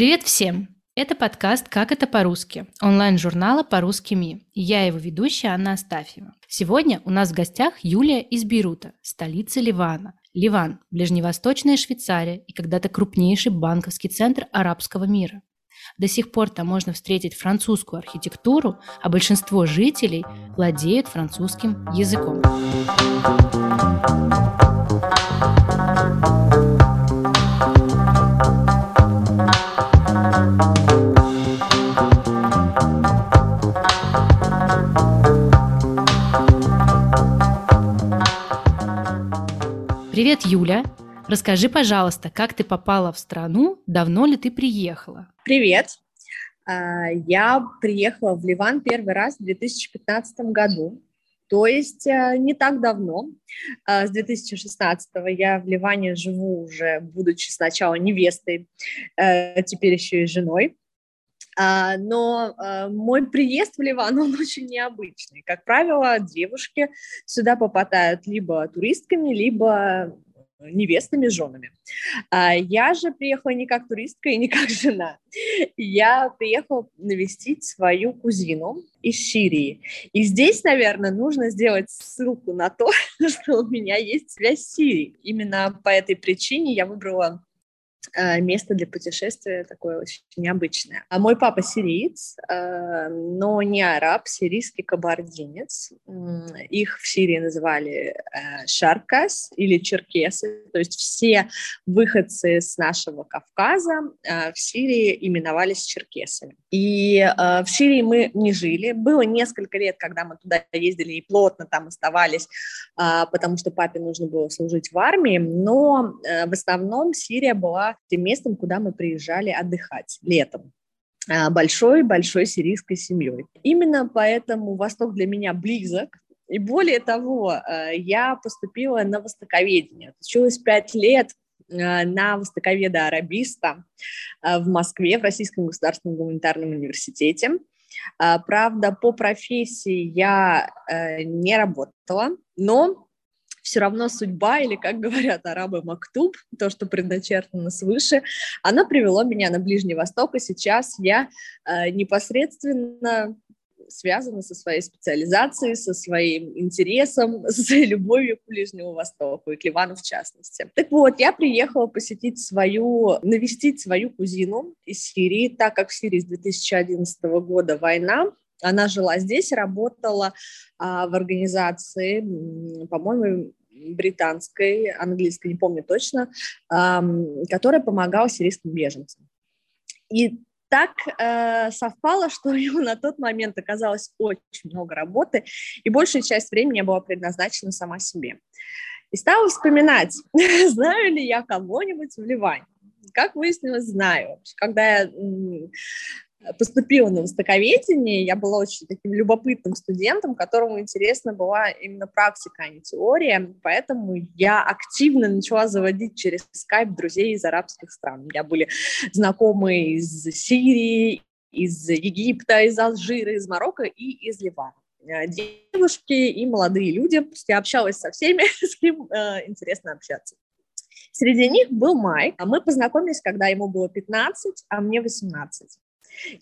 Привет всем! Это подкаст «Как это по-русски» онлайн-журнала «По-русски МИ». Я его ведущая Анна Астафьева. Сегодня у нас в гостях Юлия из Бейрута, столицы Ливана. Ливан – ближневосточная Швейцария и когда-то крупнейший банковский центр арабского мира. До сих пор там можно встретить французскую архитектуру, а большинство жителей владеют французским языком. Привет, Юля. Расскажи, пожалуйста, как ты попала в страну, давно ли ты приехала? Привет. А, я приехала в Ливан первый раз в 2015 году, то есть э, не так давно. А, с 2016 я в Ливане живу уже, будучи сначала невестой, э, теперь еще и женой. А, но э, мой приезд в Ливан, он очень необычный. Как правило, девушки сюда попадают либо туристками, либо невестами, женами. А я же приехала не как туристка и не как жена. Я приехала навестить свою кузину из Сирии. И здесь, наверное, нужно сделать ссылку на то, что у меня есть связь с Сирией. Именно по этой причине я выбрала место для путешествия такое очень необычное. А мой папа сириец, э, но не араб, сирийский кабардинец. Их в Сирии называли э, шаркас или черкесы, то есть все выходцы с нашего Кавказа в Сирии именовались черкесами. И в Сирии мы не жили. Было несколько лет, когда мы туда ездили и плотно там оставались, потому что папе нужно было служить в армии, но в основном Сирия была тем местом, куда мы приезжали отдыхать летом большой-большой сирийской семьей. Именно поэтому Восток для меня близок, и более того, э, я поступила на востоковедение. Училась пять лет э, на востоковеда-арабиста э, в Москве, в Российском государственном гуманитарном университете. Правда, по профессии я не работала, но все равно судьба, или, как говорят арабы, мактуб, то, что предначертано свыше, она привела меня на Ближний Восток, и сейчас я э, непосредственно связана со своей специализацией, со своим интересом, со любовью к Ближнему Востоку и к Ливану в частности. Так вот, я приехала посетить свою, навестить свою кузину из Сирии, так как в Сирии с 2011 года война, она жила здесь, работала а, в организации, по-моему, британской, английской, не помню точно, а, которая помогала сирийским беженцам. И так э, совпало, что у него на тот момент оказалось очень много работы, и большая часть времени была предназначена сама себе. И стала вспоминать, знаю ли я кого-нибудь в Ливане. Как выяснилось, знаю. Когда я поступила на востоковедение, я была очень таким любопытным студентом, которому интересна была именно практика, а не теория, поэтому я активно начала заводить через скайп друзей из арабских стран. У меня были знакомые из Сирии, из Египта, из Алжира, из Марокко и из Ливана э, девушки и молодые люди. Я общалась со всеми, с кем э, интересно общаться. Среди них был Майк. а Мы познакомились, когда ему было 15, а мне 18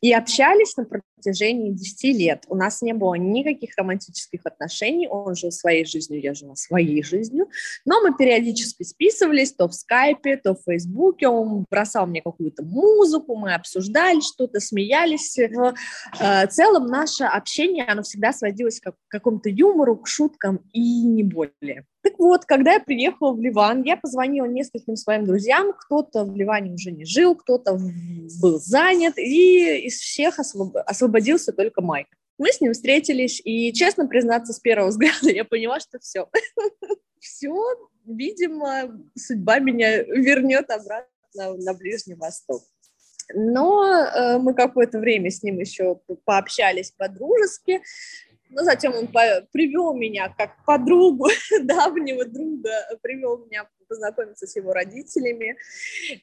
и общались на протяжении 10 лет. У нас не было никаких романтических отношений, он жил своей жизнью, я жила своей жизнью, но мы периодически списывались то в скайпе, то в фейсбуке, он бросал мне какую-то музыку, мы обсуждали что-то, смеялись. В э, целом наше общение, оно всегда сводилось к какому-то юмору, к шуткам и не более. Так вот, когда я приехала в Ливан, я позвонила нескольким своим друзьям, кто-то в Ливане уже не жил, кто-то был занят, и из всех освоб... освободился только Майк. Мы с ним встретились, и, честно признаться, с первого взгляда я поняла, что все. Все, видимо, судьба меня вернет обратно на Ближний Восток. Но э, мы какое-то время с ним еще пообщались по-дружески, но затем он привел меня как подругу, давнего друга, привел меня познакомиться с его родителями.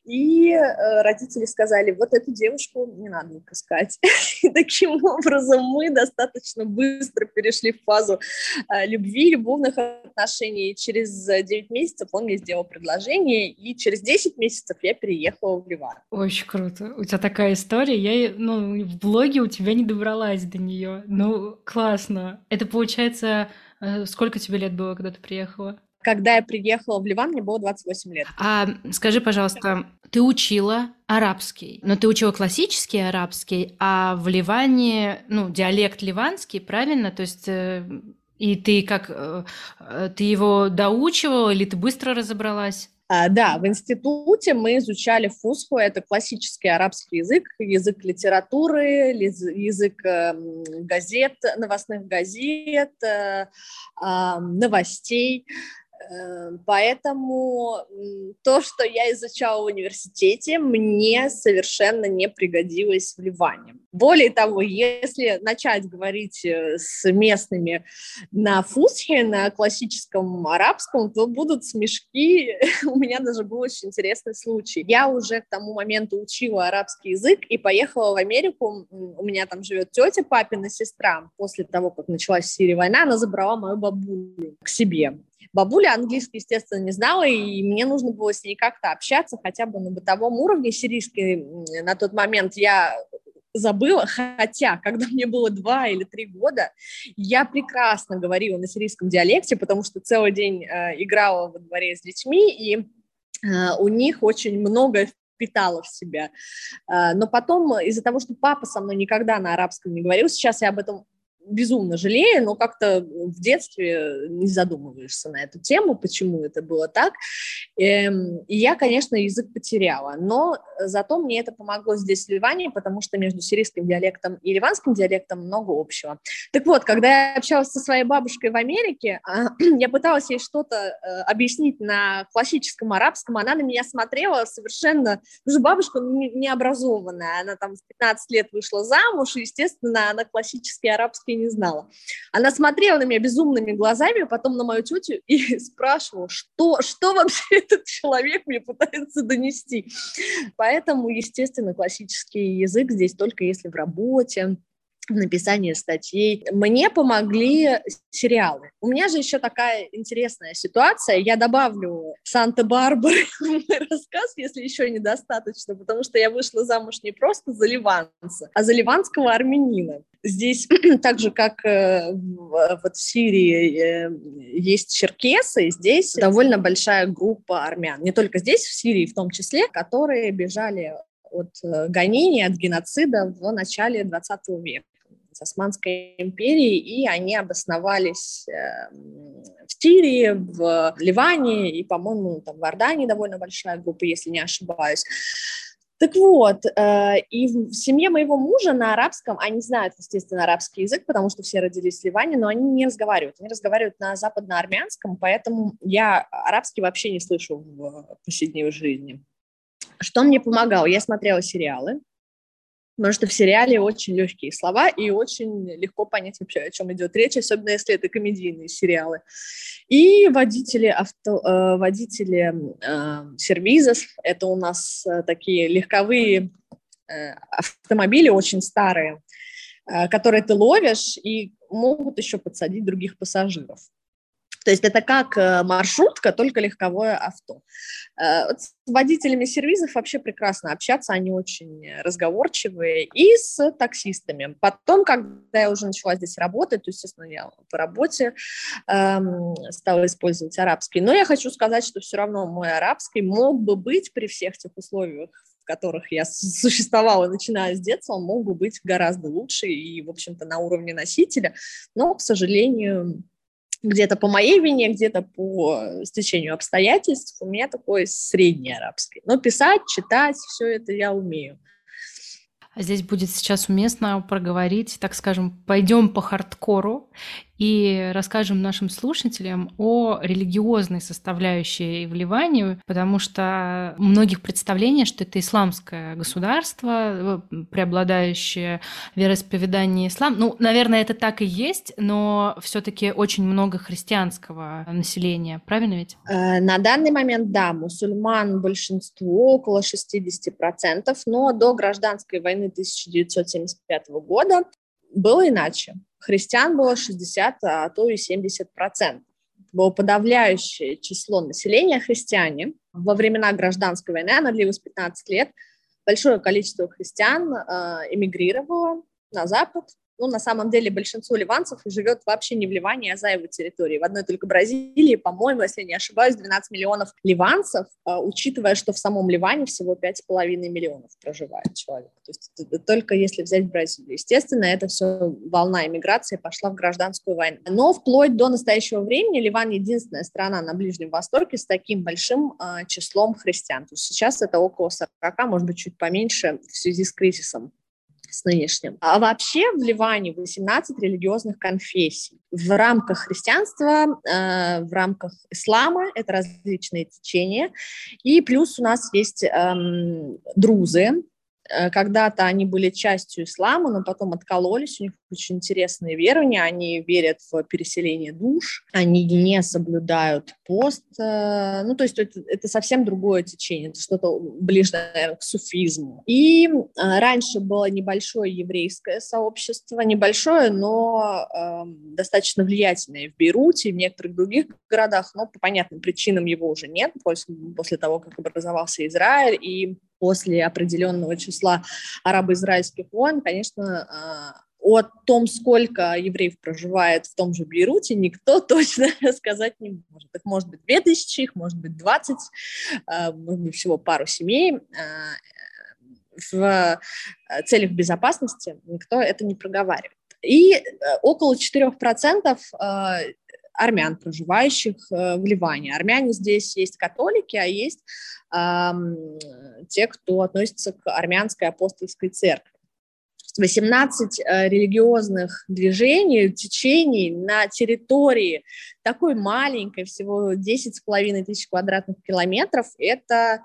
И э, родители сказали, вот эту девушку не надо выпускать. И таким образом мы достаточно быстро перешли в фазу э, любви, любовных отношений. Через 9 месяцев он мне сделал предложение, и через 10 месяцев я переехала в Ливан. Очень круто. У тебя такая история. Я ну, в блоге у тебя не добралась до нее. Ну, классно. Это получается, э, сколько тебе лет было, когда ты приехала? Когда я приехала в Ливан, мне было 28 лет. А скажи, пожалуйста, ты учила арабский, но ты учила классический арабский, а в Ливане, ну, диалект ливанский, правильно? То есть э, и ты как, э, ты его доучивала или ты быстро разобралась? А, да, в институте мы изучали фусху, это классический арабский язык, язык литературы, язык эм, газет, новостных газет, э, новостей. Эм, поэтому то, что я изучала в университете, мне совершенно не пригодилось в Ливане. Более того, если начать говорить э, с местными на фусхе, на классическом арабском, то будут смешки. У меня даже был очень интересный случай. Я уже к тому моменту учила арабский язык и поехала в Америку. У меня там живет тетя, папина сестра. После того, как началась в Сирии война, она забрала мою бабулю к себе. Бабуля английский, естественно, не знала, и мне нужно было с ней как-то общаться хотя бы на бытовом уровне. Сирийский на тот момент я забыла, хотя, когда мне было два или три года, я прекрасно говорила на сирийском диалекте, потому что целый день э, играла во дворе с детьми, и э, у них очень много впитала в себя. Э, но потом из-за того, что папа со мной никогда на арабском не говорил, сейчас я об этом безумно жалею, но как-то в детстве не задумываешься на эту тему, почему это было так. Эм, и я, конечно, язык потеряла, но зато мне это помогло здесь, в Ливане, потому что между сирийским диалектом и ливанским диалектом много общего. Так вот, когда я общалась со своей бабушкой в Америке, а, я пыталась ей что-то э, объяснить на классическом арабском, она на меня смотрела совершенно... Потому что бабушка необразованная, она там в 15 лет вышла замуж, и, естественно, она классический арабский не знала. Она смотрела на меня безумными глазами, потом на мою тетю и спрашивала, что, что вообще этот человек мне пытается донести. Поэтому, естественно, классический язык здесь только если в работе, в написании статей. Мне помогли сериалы. У меня же еще такая интересная ситуация. Я добавлю Санта-Барбары в мой рассказ, если еще недостаточно, потому что я вышла замуж не просто за ливанца, а за ливанского армянина. Здесь, так же, как э, вот в Сирии э, есть черкесы, здесь довольно большая группа армян. Не только здесь, в Сирии в том числе, которые бежали от э, гонений, от геноцида в начале 20 века с Османской империей, и они обосновались эм, в Сирии, в Ливане и, по-моему, там в Иордании довольно большая группа, если не ошибаюсь. Так вот, э, и в семье моего мужа на арабском, они знают, естественно, арабский язык, потому что все родились в Ливане, но они не разговаривают, они разговаривают на западноармянском, поэтому я арабский вообще не слышу в повседневной жизни. Что мне помогало? Я смотрела сериалы, Потому что в сериале очень легкие слова и очень легко понять вообще, о чем идет речь, особенно если это комедийные сериалы. И водители, авто, э, водители э, сервизов, это у нас э, такие легковые э, автомобили, очень старые, э, которые ты ловишь и могут еще подсадить других пассажиров. То есть это как э, маршрутка, только легковое авто. Э, с водителями сервизов вообще прекрасно общаться, они очень разговорчивые. И с таксистами. Потом, когда я уже начала здесь работать, то, естественно, я по работе эм, стала использовать арабский. Но я хочу сказать, что все равно мой арабский мог бы быть при всех тех условиях, в которых я существовала, начиная с детства, он мог бы быть гораздо лучше и, в общем-то, на уровне носителя. Но, к сожалению, где-то по моей вине, где-то по стечению обстоятельств, у меня такой средний арабский. Но писать, читать, все это я умею. А здесь будет сейчас уместно проговорить, так скажем, пойдем по хардкору и расскажем нашим слушателям о религиозной составляющей в Ливане, потому что многих представление, что это исламское государство, э, преобладающее вероисповедание ислам. Ну, наверное, это так и есть, но все-таки очень много христианского населения, правильно ведь? Э, на данный момент, да, мусульман большинство, около 60%, но до гражданской войны 1975 года было иначе. Христиан было 60, а то и 70 процентов. Было подавляющее число населения христиане. Во времена гражданской войны, она длилась 15 лет, большое количество христиан э, эмигрировало на Запад, ну, на самом деле, большинство ливанцев живет вообще не в Ливане, а за его территорией. В одной только Бразилии, по-моему, если не ошибаюсь, 12 миллионов ливанцев, а, учитывая, что в самом Ливане всего 5,5 миллионов проживает человек. То есть это только если взять Бразилию. Естественно, это все волна иммиграции пошла в гражданскую войну. Но вплоть до настоящего времени Ливан единственная страна на Ближнем Востоке с таким большим э, числом христиан. То есть сейчас это около 40, может быть, чуть поменьше в связи с кризисом с нынешним. А вообще в Ливане 18 религиозных конфессий. В рамках христианства, э, в рамках ислама это различные течения. И плюс у нас есть эм, друзы, когда-то они были частью ислама, но потом откололись, у них очень интересные верования, они верят в переселение душ, они не соблюдают пост, э, ну, то есть это, это совсем другое течение, это что-то ближе, наверное, к суфизму. И э, раньше было небольшое еврейское сообщество, небольшое, но э, достаточно влиятельное в Бейруте и в некоторых других городах, но по понятным причинам его уже нет после, после того, как образовался Израиль, и после определенного числа арабо-израильских войн, конечно, а, о том, сколько евреев проживает в том же Бейруте, никто точно сказать не может. Их может быть 2000, их может быть 20, а, может быть всего пару семей. А, в целях безопасности никто это не проговаривает. И около 4% армян, проживающих э, в Ливане. Армяне здесь есть католики, а есть э, те, кто относится к армянской апостольской церкви. 18 э, религиозных движений, течений на территории такой маленькой, всего 10,5 тысяч квадратных километров, это,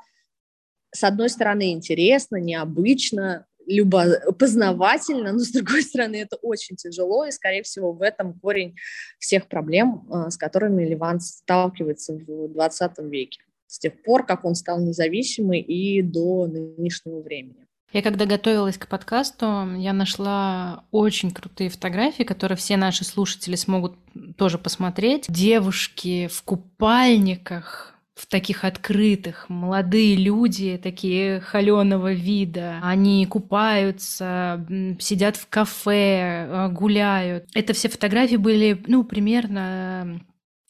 с одной стороны, интересно, необычно, любо познавательно, но с другой стороны это очень тяжело, и, скорее всего, в этом корень всех проблем, а, с которыми Ливан сталкивается в 20 веке, с тех пор, как он стал независимым и до нынешнего времени. Я когда готовилась к подкасту, я нашла очень крутые фотографии, которые все наши слушатели смогут тоже посмотреть. Девушки в купальниках, в таких открытых, молодые люди, такие холеного вида, они купаются, сидят в кафе, э, гуляют. Это все фотографии были, ну, примерно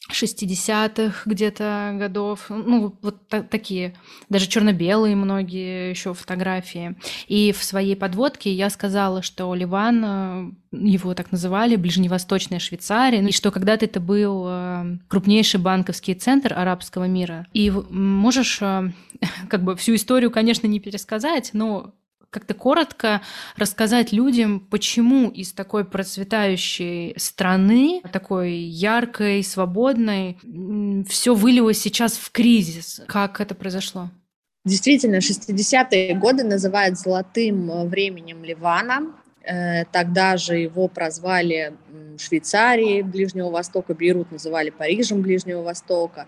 60-х где-то годов, ну, вот та- такие, даже черно-белые многие еще фотографии. И в своей подводке я сказала, что Ливан, э, его так называли, ближневосточная Швейцария, и что когда-то это был э, крупнейший банковский центр арабского мира. И можешь э, как бы всю историю, конечно, не пересказать, но как-то коротко рассказать людям, почему из такой процветающей страны, такой яркой, свободной, все вылилось сейчас в кризис. Как это произошло? Действительно, 60-е годы называют золотым временем Ливана. Э, тогда же его прозвали Швейцарии Ближнего Востока, Бейрут называли Парижем Ближнего Востока.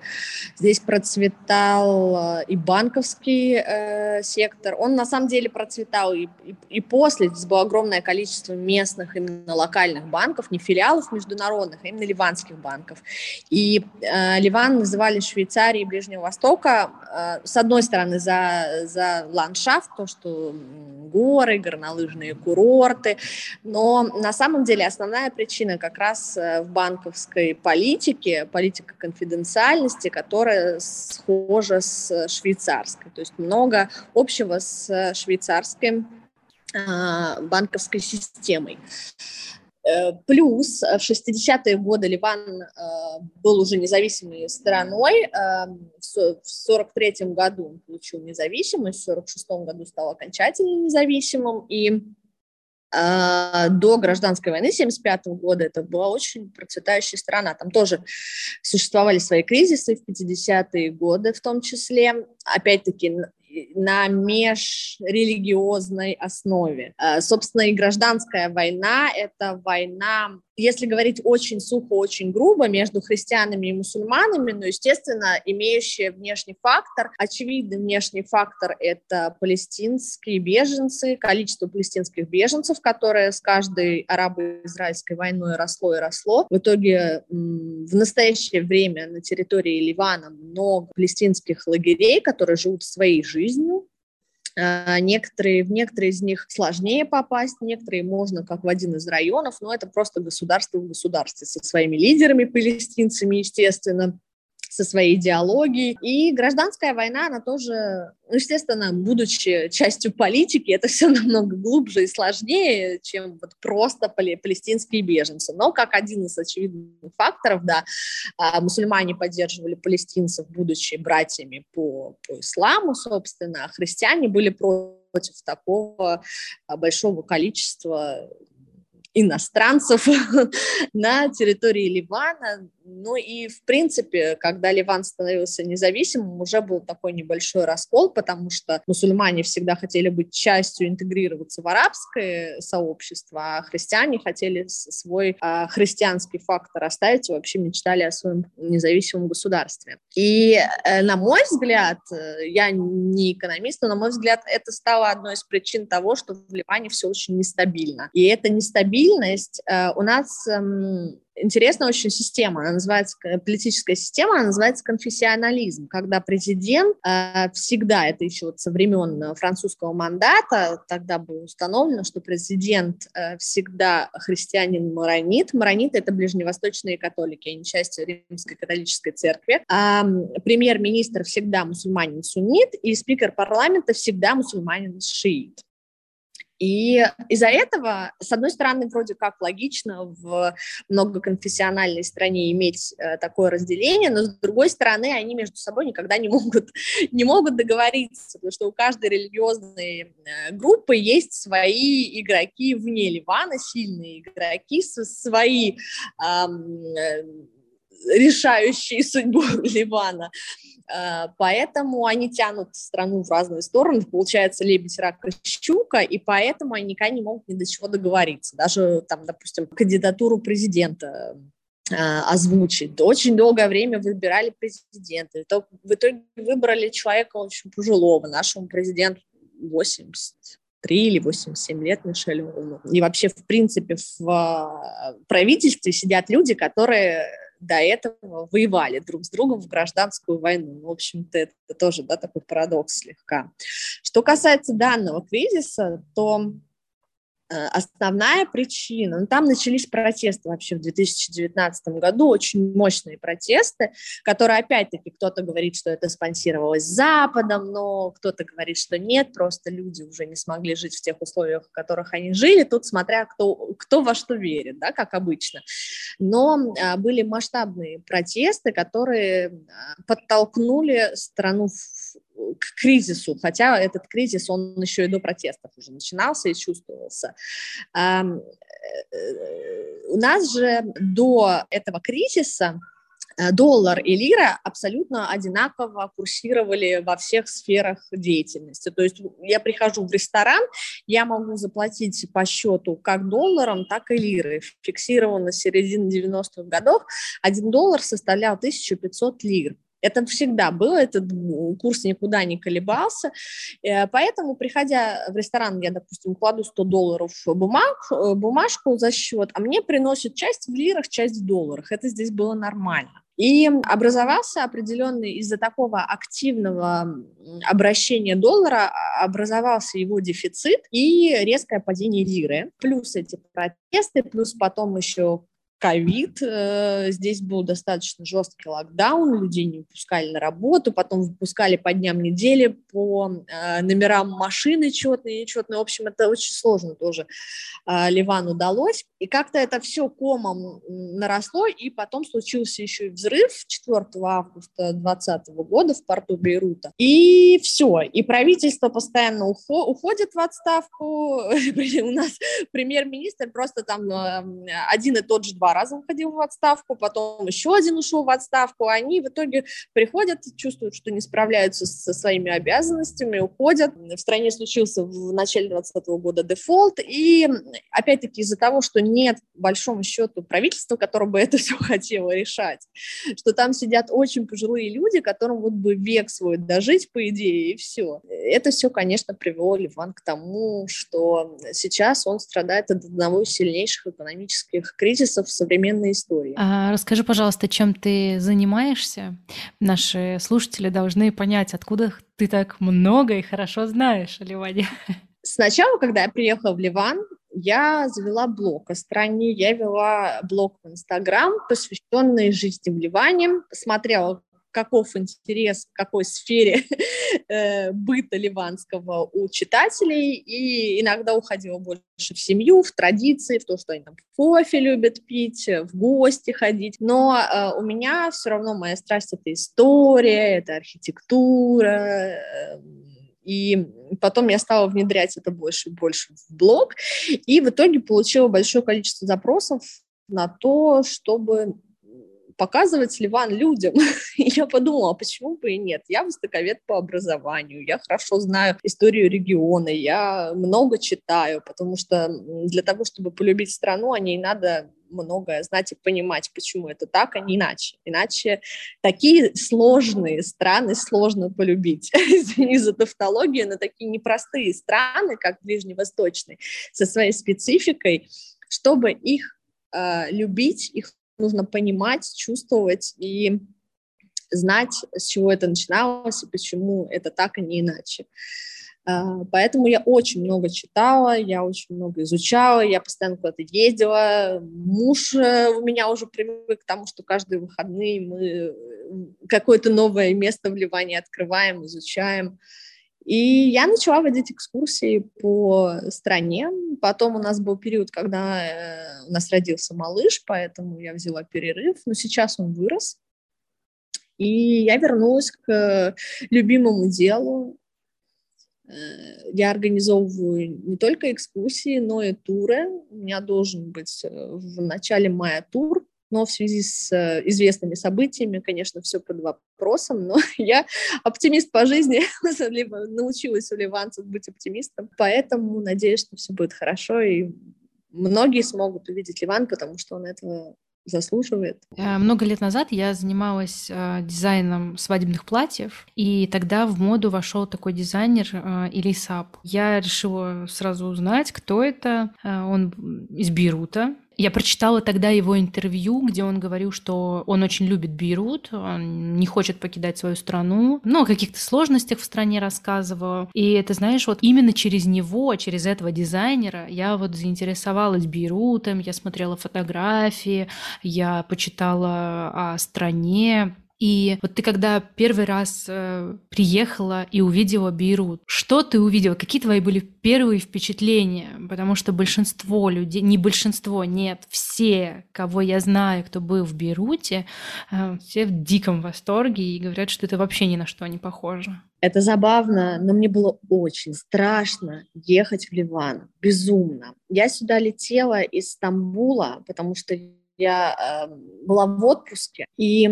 Здесь процветал э, и банковский э, сектор. Он на самом деле процветал и, и, и после. Здесь было огромное количество местных, именно локальных банков, не филиалов международных, а именно ливанских банков. И э, Ливан называли Швейцарией Ближнего Востока, э, с одной стороны, за, за ландшафт, то, что горы, горнолыжные курорты, но на самом деле основная причина как раз э, в банковской политике, политика конфиденциальности, которая схожа с швейцарской. То есть много общего с швейцарской а, банковской системой. Э, плюс в 60-е годы Ливан э, был уже независимой страной. В 43-м году он получил независимость, в 46-м году стал окончательно независимым. И до гражданской войны 1975 года это была очень процветающая страна. Там тоже существовали свои кризисы в 50-е годы в том числе. Опять-таки на межрелигиозной основе. А, собственно, и гражданская война – это война если говорить очень сухо, очень грубо, между христианами и мусульманами, ну, естественно, имеющий внешний фактор, очевидный внешний фактор – это палестинские беженцы, количество палестинских беженцев, которое с каждой арабо-израильской войной росло и росло. В итоге в настоящее время на территории Ливана много палестинских лагерей, которые живут своей жизнью, некоторые, в некоторые из них сложнее попасть, некоторые можно как в один из районов, но это просто государство в государстве со своими лидерами, палестинцами, естественно со своей идеологией. И гражданская война, она тоже, ну, естественно, будучи частью политики, это все намного глубже и сложнее, чем вот просто палестинские беженцы. Но как один из очевидных факторов, да, а, мусульмане поддерживали палестинцев, будучи братьями по, по исламу, собственно, а христиане были против такого а, большого количества иностранцев на территории Ливана. Ну и, в принципе, когда Ливан становился независимым, уже был такой небольшой раскол, потому что мусульмане всегда хотели быть частью, интегрироваться в арабское сообщество, а христиане хотели свой а, христианский фактор оставить и вообще мечтали о своем независимом государстве. И, э, на мой взгляд, э, я не экономист, но, на мой взгляд, это стало одной из причин того, что в Ливане все очень нестабильно. И эта нестабильность э, у нас эм, интересная очень система, она называется, политическая система, она называется конфессионализм, когда президент э, всегда, это еще вот со времен французского мандата, тогда было установлено, что президент э, всегда христианин-маронит, марониты – это ближневосточные католики, они часть римской католической церкви, а премьер-министр всегда мусульманин-суннит, и спикер парламента всегда мусульманин-шиит. И из-за этого, с одной стороны, вроде как логично в многоконфессиональной стране иметь э, такое разделение, но с другой стороны, они между собой никогда не могут, не могут договориться, потому что у каждой религиозной э, группы есть свои игроки вне Ливана, сильные игроки, свои э, решающие судьбу Ливана. Э, поэтому они тянут страну в разные стороны, получается лебедь, рак и щука, и поэтому они никогда не могут ни до чего договориться. Даже, там, допустим, кандидатуру президента э, озвучить. Очень долгое время выбирали президента. В итоге выбрали человека очень пожилого, нашему президенту 83 или 87 лет Мишелю. И вообще, в принципе, в э, правительстве сидят люди, которые до этого воевали друг с другом в гражданскую войну. В общем-то, это тоже да, такой парадокс слегка. Что касается данного кризиса, то основная причина, ну, там начались протесты вообще в 2019 году, очень мощные протесты, которые, опять-таки, кто-то говорит, что это спонсировалось Западом, но кто-то говорит, что нет, просто люди уже не смогли жить в тех условиях, в которых они жили, тут смотря кто, кто во что верит, да, как обычно. Но а, были масштабные протесты, которые а, подтолкнули страну в к кризису, хотя этот кризис, он еще и до протестов уже начинался и чувствовался. Э, у нас же до этого кризиса э, доллар и лира абсолютно одинаково курсировали во всех сферах деятельности. То есть я прихожу в ресторан, я могу заплатить по счету как долларом, так и лирой. Фиксированно с середины 90-х годов один доллар составлял 1500 лир. Это всегда было, этот курс никуда не колебался. Э, поэтому, приходя в ресторан, я, допустим, кладу 100 долларов бумаг, э, бумажку за счет, а мне приносят часть в лирах, часть в долларах. Это здесь было нормально. И образовался определенный из-за такого активного обращения доллара, а, образовался его дефицит и резкое падение лиры. Плюс эти протесты, плюс потом еще ковид, э, здесь был достаточно жесткий локдаун, людей не выпускали на работу, потом выпускали по дням недели, по э, номерам машины четные, нечетные. В общем, это очень сложно тоже э, Ливан удалось. И как-то это все комом наросло, и потом случился еще и взрыв 4 августа 2020 года в порту Бейрута. И все, и правительство постоянно уходит в отставку. У нас премьер-министр просто там один и тот же два раза уходил в отставку, потом еще один ушел в отставку. Они в итоге приходят, чувствуют, что не справляются со своими обязанностями, уходят. В стране случился в начале 2020 года дефолт, и опять-таки из-за того, что нет, большому счету, правительства, которое бы это все хотело решать, что там сидят очень пожилые люди, которым вот бы век свой дожить, по идее, и все. Это все, конечно, привело Ливан к тому, что сейчас он страдает от одного из сильнейших экономических кризисов в современной истории. А расскажи, пожалуйста, чем ты занимаешься? Наши слушатели должны понять, откуда ты так много и хорошо знаешь о Ливане. Сначала, когда я приехала в Ливан, я завела блог о стране, я вела блог в Инстаграм, посвященный жизни в Ливане, смотрела каков интерес в какой сфере э, быта ливанского у читателей, и иногда уходила больше в семью, в традиции, в то, что они там кофе любят пить, в гости ходить. Но э, у меня все равно моя страсть — это история, это архитектура, э, и потом я стала внедрять это больше и больше в блог, и в итоге получила большое количество запросов на то, чтобы показывать Ливан людям. И я подумала, а почему бы и нет? Я востоковед по образованию, я хорошо знаю историю региона, я много читаю, потому что для того, чтобы полюбить страну, о ней надо многое знать и понимать, почему это так, а не иначе. Иначе такие сложные страны сложно полюбить. Извини за тавтологию, но такие непростые страны, как ближневосточные, со своей спецификой, чтобы их э, любить, их нужно понимать, чувствовать и знать, с чего это начиналось и почему это так, а не иначе. А, поэтому я очень много читала, я очень много изучала, я постоянно куда-то ездила. Муж э, у меня уже привык к тому, что каждые выходные мы э, какое-то новое место в Ливане открываем, изучаем. И я начала водить экскурсии по стране. Потом у нас был период, когда э, у нас родился малыш, поэтому я взяла перерыв. Но сейчас он вырос. И я вернулась к любимому делу. Э, я организовываю не только экскурсии, но и туры. У меня должен быть э, в начале мая тур но в связи с э, известными событиями, конечно, все под вопросом, но я оптимист по жизни, либо научилась у ливанцев быть оптимистом, поэтому надеюсь, что все будет хорошо, и многие смогут увидеть Ливан, потому что он этого заслуживает. Э, много лет назад я занималась э, дизайном свадебных платьев, и тогда в моду вошел такой дизайнер Илисап. Я решила сразу узнать, кто это. Он из Бейрута, я прочитала тогда его интервью, где он говорил, что он очень любит Бейрут, он не хочет покидать свою страну, но о каких-то сложностях в стране рассказывал. И это, знаешь, вот именно через него, через этого дизайнера я вот заинтересовалась Бейрутом, я смотрела фотографии, я почитала о стране, и вот ты когда первый раз э, приехала и увидела Бейрут, что ты увидела? Какие твои были первые впечатления? Потому что большинство людей, не большинство, нет, все, кого я знаю, кто был в Бейруте, э, все в диком восторге и говорят, что это вообще ни на что не похоже. Это забавно, но мне было очень страшно ехать в Ливан, безумно. Я сюда летела из Стамбула, потому что я э, была в отпуске и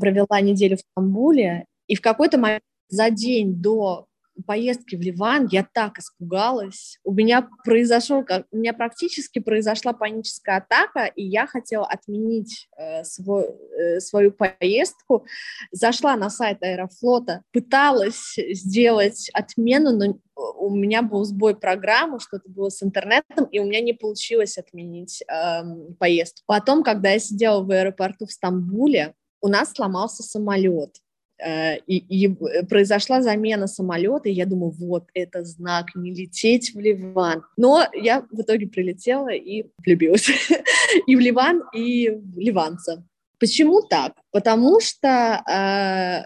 провела неделю в Стамбуле, и в какой-то момент за день до поездки в Ливан я так испугалась. У меня произошел, у меня практически произошла паническая атака, и я хотела отменить э, свой, э, свою поездку. Зашла на сайт Аэрофлота, пыталась сделать отмену, но у меня был сбой программы, что-то было с интернетом, и у меня не получилось отменить э, поездку. Потом, когда я сидела в аэропорту в Стамбуле, у нас сломался самолет Э, и, и произошла замена самолета, и я думаю, вот, это знак, не лететь в Ливан. Но я в итоге прилетела и влюбилась и в Ливан, и в ливанца. Почему так? Потому что э,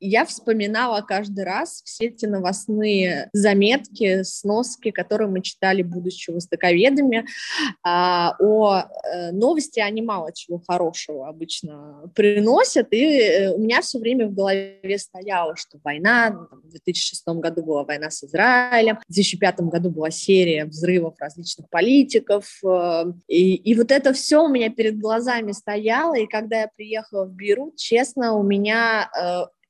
я вспоминала каждый раз все эти новостные заметки, сноски, которые мы читали, будучи востоковедами, а, о э, новости, они мало чего хорошего обычно приносят, и э, у меня все время в голове стояло, что война, ну, в 2006 году была война с Израилем, в 2005 году была серия взрывов различных политиков, э, и, и вот это все у меня перед глазами стояло, и когда я приехала в Бейрут, честно, у меня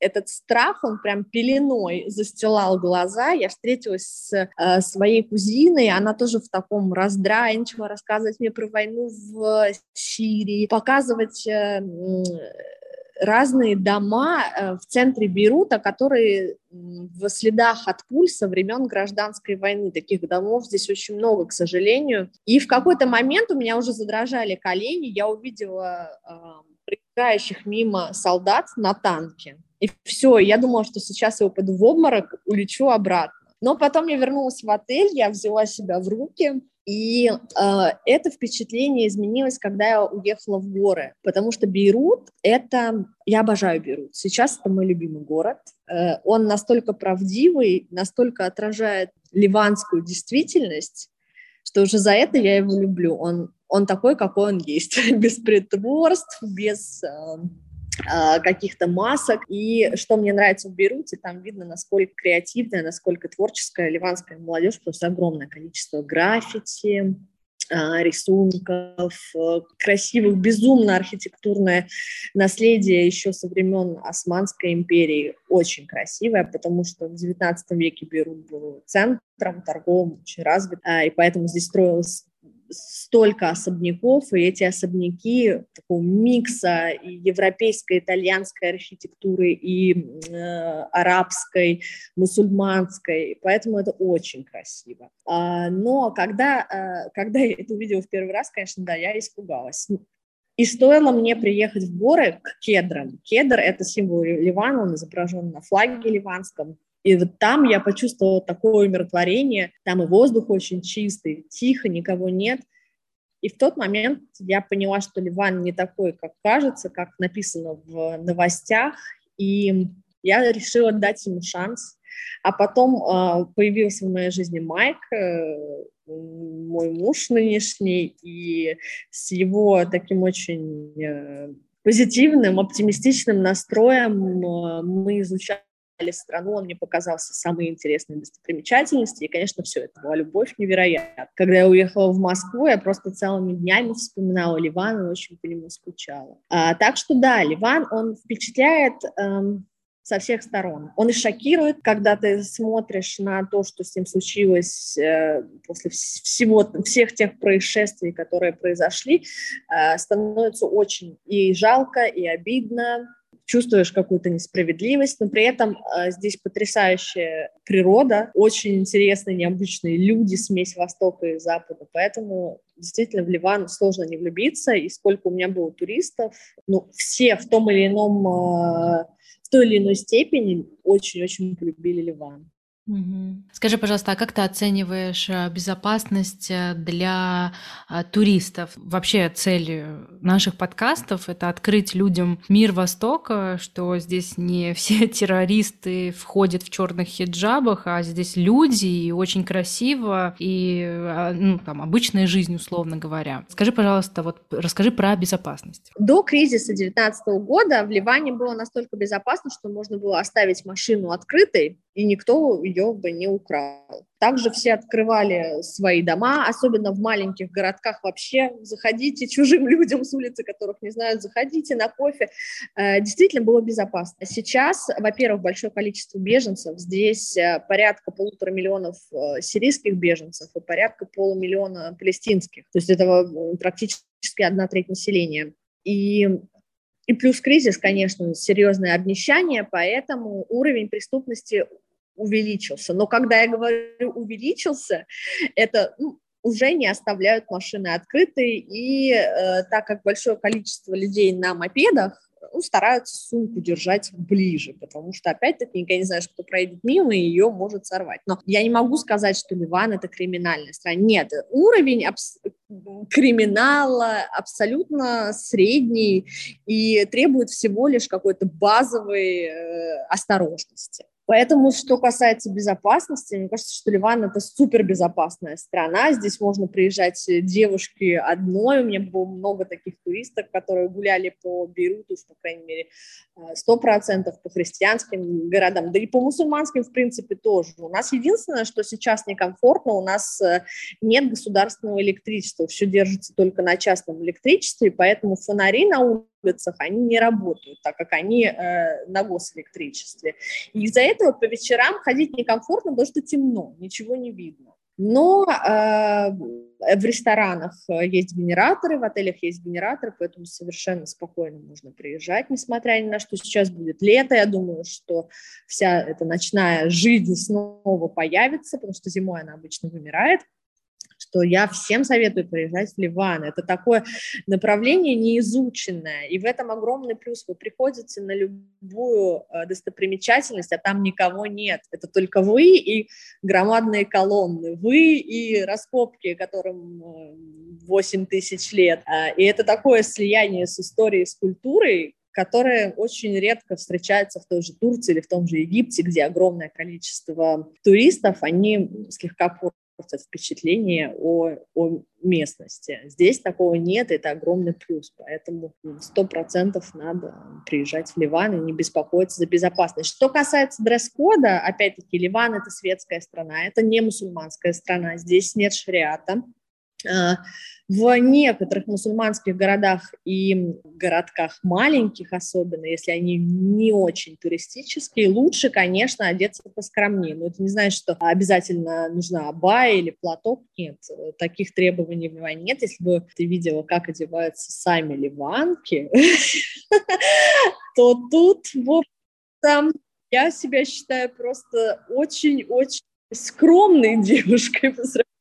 этот страх, он прям пеленой застилал глаза. Я встретилась с э, своей кузиной, она тоже в таком раздрае начала рассказывать мне про войну в Сирии, показывать э, разные дома э, в центре Бейрута, которые в следах от пуль со времен гражданской войны. Таких домов здесь очень много, к сожалению. И в какой-то момент у меня уже задрожали колени, я увидела э, проезжающих мимо солдат на танке. И все, я думала, что сейчас я упаду в обморок, улечу обратно. Но потом я вернулась в отель, я взяла себя в руки, и э, это впечатление изменилось, когда я уехала в горы, потому что Бейрут — это... Я обожаю Бейрут. Сейчас это мой любимый город. Э, он настолько правдивый, настолько отражает ливанскую действительность, что уже за это я его люблю. Он, он такой, какой он есть, без притворств, без... Э, каких-то масок. И что мне нравится в Бейруте, там видно, насколько креативная, насколько творческая ливанская молодежь, просто огромное количество граффити, а, рисунков, э, красивых, безумно архитектурное наследие еще со времен Османской империи, очень красивое, потому что в XIX веке Бейрут был центром торговым, очень развит, а, и поэтому здесь строилось столько особняков, и эти особняки такого микса европейской, итальянской архитектуры, и э, арабской, мусульманской, поэтому это очень красиво. А, но когда, э, когда я это увидела в первый раз, конечно, да, я испугалась. И стоило мне приехать в горы к кедрам. Кедр — это символ Ливана, он изображен на флаге ливанском. И вот там я почувствовала такое умиротворение, там и воздух очень чистый, тихо, никого нет. И в тот момент я поняла, что Ливан не такой, как кажется, как написано в новостях, и я решила дать ему шанс. А потом э, появился в моей жизни Майк, э, мой муж нынешний, и с его таким очень э, позитивным, оптимистичным настроем э, мы изучали страну, он мне показался самой интересной достопримечательностью, и, конечно, все это была любовь невероятная. Когда я уехала в Москву, я просто целыми днями вспоминала Ливан и очень по нему скучала. А, так что да, Ливан, он впечатляет эм, со всех сторон. Он и шокирует, когда ты смотришь на то, что с ним случилось э, после всего, всех тех происшествий, которые произошли, э, становится очень и жалко, и обидно, чувствуешь какую-то несправедливость, но при этом э, здесь потрясающая природа, очень интересные, необычные люди, смесь Востока и Запада, поэтому действительно в Ливан сложно не влюбиться, и сколько у меня было туристов, ну, все в том или ином, э, в той или иной степени очень-очень полюбили Ливан. Скажи, пожалуйста, а как ты оцениваешь э, безопасность для а, туристов? Вообще цель наших подкастов – это открыть людям мир Востока, что здесь не все террористы входят в черных хиджабах, а здесь люди, и очень красиво, и а, ну, там, обычная жизнь, условно говоря. Скажи, пожалуйста, вот расскажи про безопасность. До кризиса 2019 года в Ливане было настолько безопасно, что можно было оставить машину открытой, и никто ее бы не украл. Также все открывали свои дома, особенно в маленьких городках вообще. Заходите чужим людям с улицы, которых не знают, заходите на кофе. Э, действительно было безопасно. Сейчас, во-первых, большое количество беженцев. Здесь э, порядка полутора миллионов э, сирийских беженцев и порядка полумиллиона палестинских. То есть это практически одна треть населения. И и плюс кризис, конечно, серьезное обнищание, поэтому уровень преступности увеличился. Но когда я говорю увеличился, это ну, уже не оставляют машины открытой, и э, так как большое количество людей на мопедах, ну, стараются сумку держать ближе, потому что, опять-таки, никогда не знаешь, кто проедет мимо, и ее может сорвать. Но я не могу сказать, что Ливан – это криминальная страна. Нет, уровень абс- криминала абсолютно средний и требует всего лишь какой-то базовой э, осторожности. Поэтому, что касается безопасности, мне кажется, что Ливан – это супер безопасная страна. Здесь можно приезжать девушки одной. У меня было много таких туристов, которые гуляли по Бейруту, по крайней мере, сто процентов по христианским городам, да и по мусульманским, в принципе, тоже. У нас единственное, что сейчас некомфортно, у нас э, нет государственного электричества, все держится только на частном электричестве, поэтому фонари на улицах, они не работают, так как они э, на госэлектричестве. И из-за этого по вечерам ходить некомфортно, потому что темно, ничего не видно. Но э, в ресторанах э, есть генераторы, в отелях есть генераторы, поэтому совершенно спокойно можно приезжать, несмотря ни на что. Сейчас будет лето, я думаю, что вся эта ночная жизнь снова появится, потому что зимой она обычно вымирает что я всем советую приезжать в Ливан. Это такое направление неизученное, и в этом огромный плюс. Вы приходите на любую э, достопримечательность, а там никого нет. Это только вы и громадные колонны, вы и раскопки, которым 8 э, тысяч лет. А, и это такое слияние с историей, с культурой, которое очень редко встречается в той же Турции или в том же Египте, где огромное количество туристов, они слегка впечатление о, о местности. Здесь такого нет, это огромный плюс, поэтому сто процентов надо приезжать в Ливан и не беспокоиться за безопасность. Что касается дресс-кода, опять-таки, Ливан – это светская страна, это не мусульманская страна, здесь нет шариата, в некоторых мусульманских городах и городках маленьких, особенно если они не очень туристические, лучше, конечно, одеться поскромнее. Но это не значит, что обязательно нужна абая или платок. Нет, таких требований в Ливане нет. Если бы ты видела, как одеваются сами ливанки, то тут, в общем, я себя считаю просто очень-очень скромной девушкой по сравнению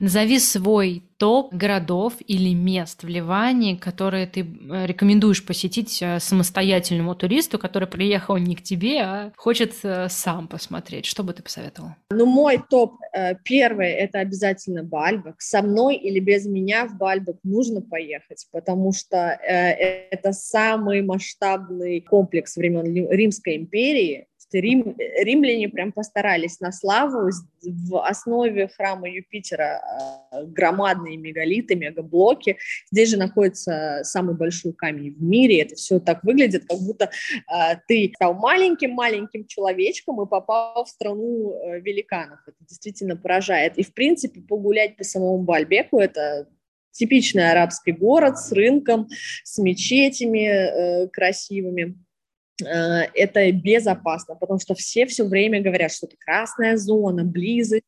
Назови свой топ городов или мест в Ливане, которые ты э, рекомендуешь посетить э, самостоятельному туристу, который приехал не к тебе, а хочет э, сам посмотреть. Что бы ты посоветовал? Ну, мой топ первый – это обязательно Бальбек. Со мной или без меня в Бальбек нужно поехать, потому что это самый масштабный комплекс времен Римской империи, Рим, римляне прям постарались на славу. В основе храма Юпитера э, громадные мегалиты, мегаблоки. Здесь же находится самый большой камень в мире. Это все так выглядит, как будто э, ты стал маленьким-маленьким человечком и попал в страну э, великанов. Это действительно поражает. И, в принципе, погулять по самому Бальбеку – это типичный арабский город с рынком, с мечетями э, красивыми. Э, это безопасно, потому что все все время говорят, что это красная зона, близость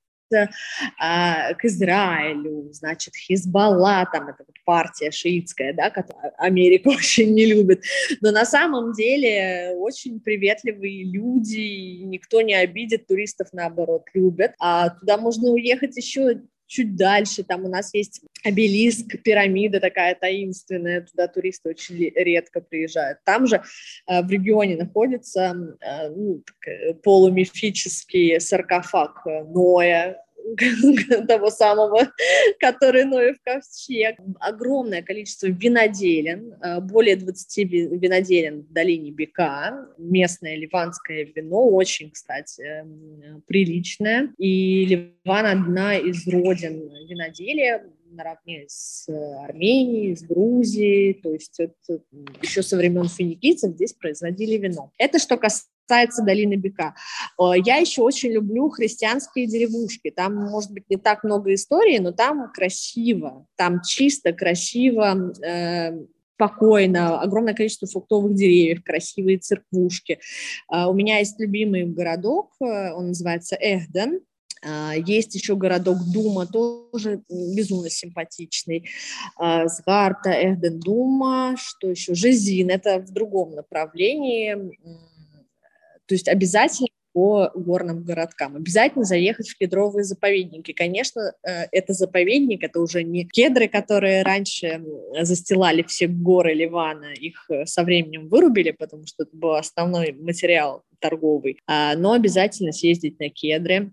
а, к Израилю, значит, Хизбалла, там это вот партия шиитская, да, которую Америка очень не любит, но на самом деле очень приветливые люди, никто не обидит, туристов наоборот любят, а туда можно уехать еще чуть дальше, там у нас есть обелиск, пирамида такая таинственная, туда туристы очень редко приезжают. Там же э, в регионе находится э, ну, э, полумифический саркофаг Ноя, того самого, который Ноев ковчег. Огромное количество виноделин, э, более 20 виноделин в долине Бека. Местное ливанское вино, очень, кстати, приличное. И Ливан одна из родин виноделия, наравне с Арменией, с Грузией, то есть это еще со времен финикийцев здесь производили вино. Это что касается касается долины Бека. Я еще очень люблю христианские деревушки. Там, может быть, не так много истории, но там красиво, там чисто, красиво, э, спокойно, огромное количество фруктовых деревьев, красивые церквушки. Э, у меня есть любимый городок, э, он называется Эхден, есть еще городок Дума, тоже безумно симпатичный. Сгарта, Эхден, Дума, что еще? Жизин, это в другом направлении то есть обязательно по горным городкам. Обязательно заехать в кедровые заповедники. Конечно, э, это заповедник, это уже не кедры, которые раньше застилали все горы Ливана, их э, со временем вырубили, потому что это был основной материал торговый, а, но обязательно съездить на кедры,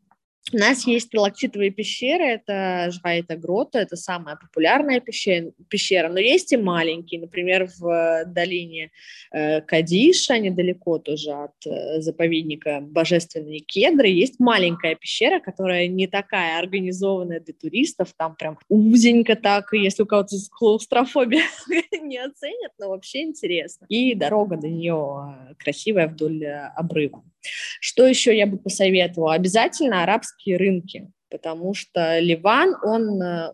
у нас есть сталактитовые пещеры, это Жгайта Грота, это самая популярная пещера, пещера, но есть и маленькие, например, в э, долине э, Кадиша, недалеко тоже от э, заповедника Божественные Кедры, есть маленькая пещера, которая не такая организованная для туристов, там прям узенько так, если у кого-то клаустрофобия не оценят, но вообще интересно. И дорога до нее красивая вдоль обрыва. Что еще я бы посоветовала? Обязательно арабские рынки, потому что Ливан, он э,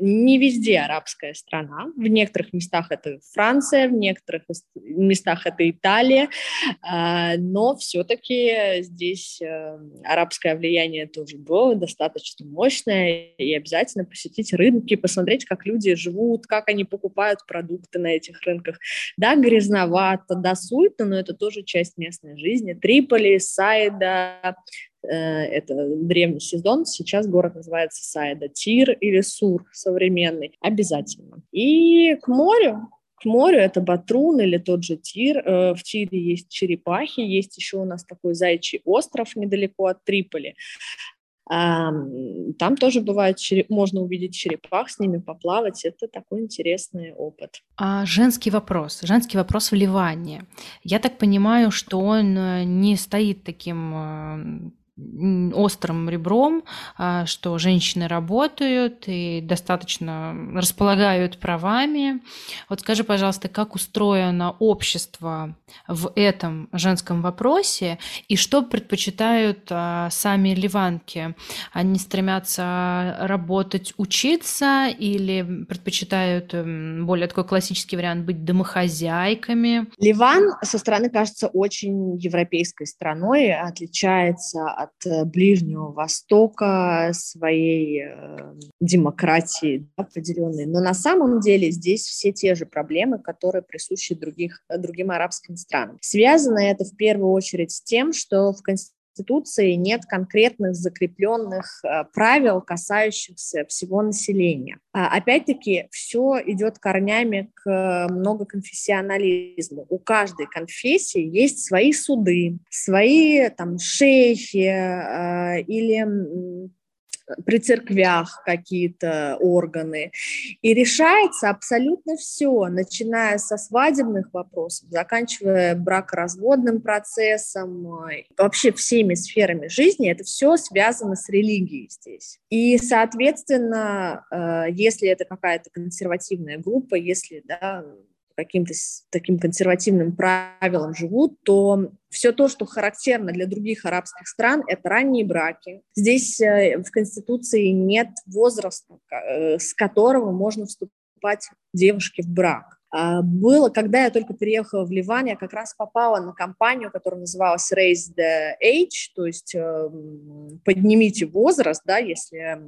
не везде арабская страна. В некоторых местах это Франция, в некоторых местах это Италия, а, но все-таки здесь э, арабское влияние тоже было достаточно мощное, и обязательно посетить рынки, посмотреть, как люди живут, как они покупают продукты на этих рынках. Да, грязновато, да, суетно, но это тоже часть местной жизни. Триполи, Сайда, это древний Сидон, сейчас город называется Сайда, Тир или Сур современный, обязательно. И к морю, к морю это Батрун или тот же Тир. Э, в Тире есть черепахи, есть еще у нас такой зайчий остров недалеко от Триполи. Там тоже бывает, можно увидеть черепах, с ними поплавать. Это такой интересный опыт. А женский вопрос. Женский вопрос в Ливане. Я так понимаю, что он э, не стоит таким острым ребром, а, что женщины работают и достаточно располагают правами. Вот скажи, пожалуйста, как устроено общество в этом женском вопросе и что предпочитают а, сами ливанки? Они стремятся работать, учиться или предпочитают более такой классический вариант быть домохозяйками? Ливан со стороны кажется очень европейской страной, отличается от от э, Ближнего Востока, своей э, демократии да, определенной. Но на самом деле здесь все те же проблемы, которые присущи других, другим арабским странам. Связано это в первую очередь с тем, что в Конституции Конституции нет конкретных закрепленных э, правил, касающихся всего населения. А, опять-таки, все идет корнями к многоконфессионализму. У каждой конфессии есть свои суды, свои там шейхи э, или при церквях какие-то органы. И решается абсолютно все, начиная со свадебных вопросов, заканчивая бракоразводным процессом, вообще всеми сферами жизни, это все связано с религией здесь. И, соответственно, э, если это какая-то консервативная группа, если да, каким-то таким консервативным правилам живут, то все то, что характерно для других арабских стран, это ранние браки. Здесь э, в Конституции нет возраста, э, с которого можно вступать девушке в брак. А, было, когда я только переехала в Ливан, я как раз попала на компанию, которая называлась Raise the Age, то есть эм, поднимите возраст, да, если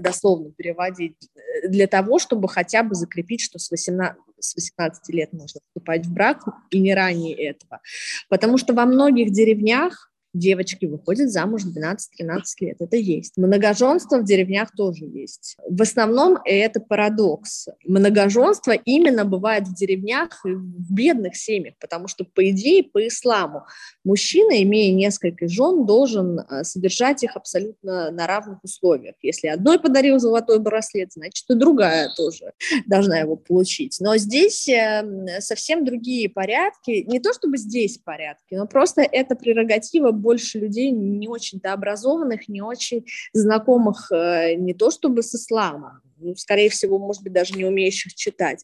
дословно переводить, э, для того, чтобы хотя бы закрепить, что с 18, с 18 лет можно вступать в брак и не ранее этого. Потому что во многих деревнях девочки выходят замуж в 12-13 лет. Это есть. Многоженство в деревнях тоже есть. В основном это парадокс. Многоженство именно бывает в деревнях и в бедных семьях, потому что, по идее, по исламу, мужчина, имея несколько жен, должен э, содержать их абсолютно на равных условиях. Если одной подарил золотой браслет, значит, и другая тоже должна его получить. Но здесь эм, совсем другие порядки. Не то чтобы здесь порядки, но просто это прерогатива больше людей не очень-то образованных, не очень знакомых э, не то чтобы с исламом, ну, скорее всего, может быть, даже не умеющих читать.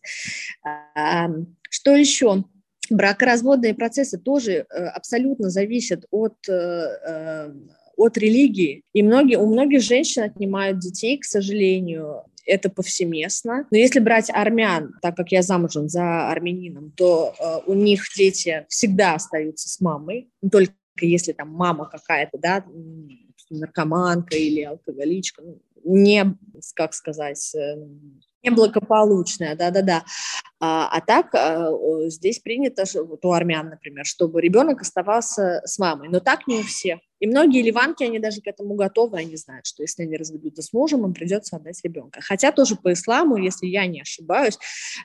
Что еще? Бракоразводные процессы тоже э, абсолютно зависят от э, от религии. И многие, у многих женщин отнимают детей, к сожалению, это повсеместно. Но если брать армян, так как я замужем за армянином, то э, у них дети всегда остаются с мамой, только если там мама какая-то, да, наркоманка или алкоголичка, ну, не, как сказать, э, неблагополучная, да-да-да. А, а так а, здесь принято, вот у армян, например, чтобы ребенок оставался с мамой, но так не у всех. И многие ливанки, они даже к этому готовы, они знают, что если они разведутся с мужем, им придется отдать ребенка. Хотя тоже по исламу, если я не ошибаюсь,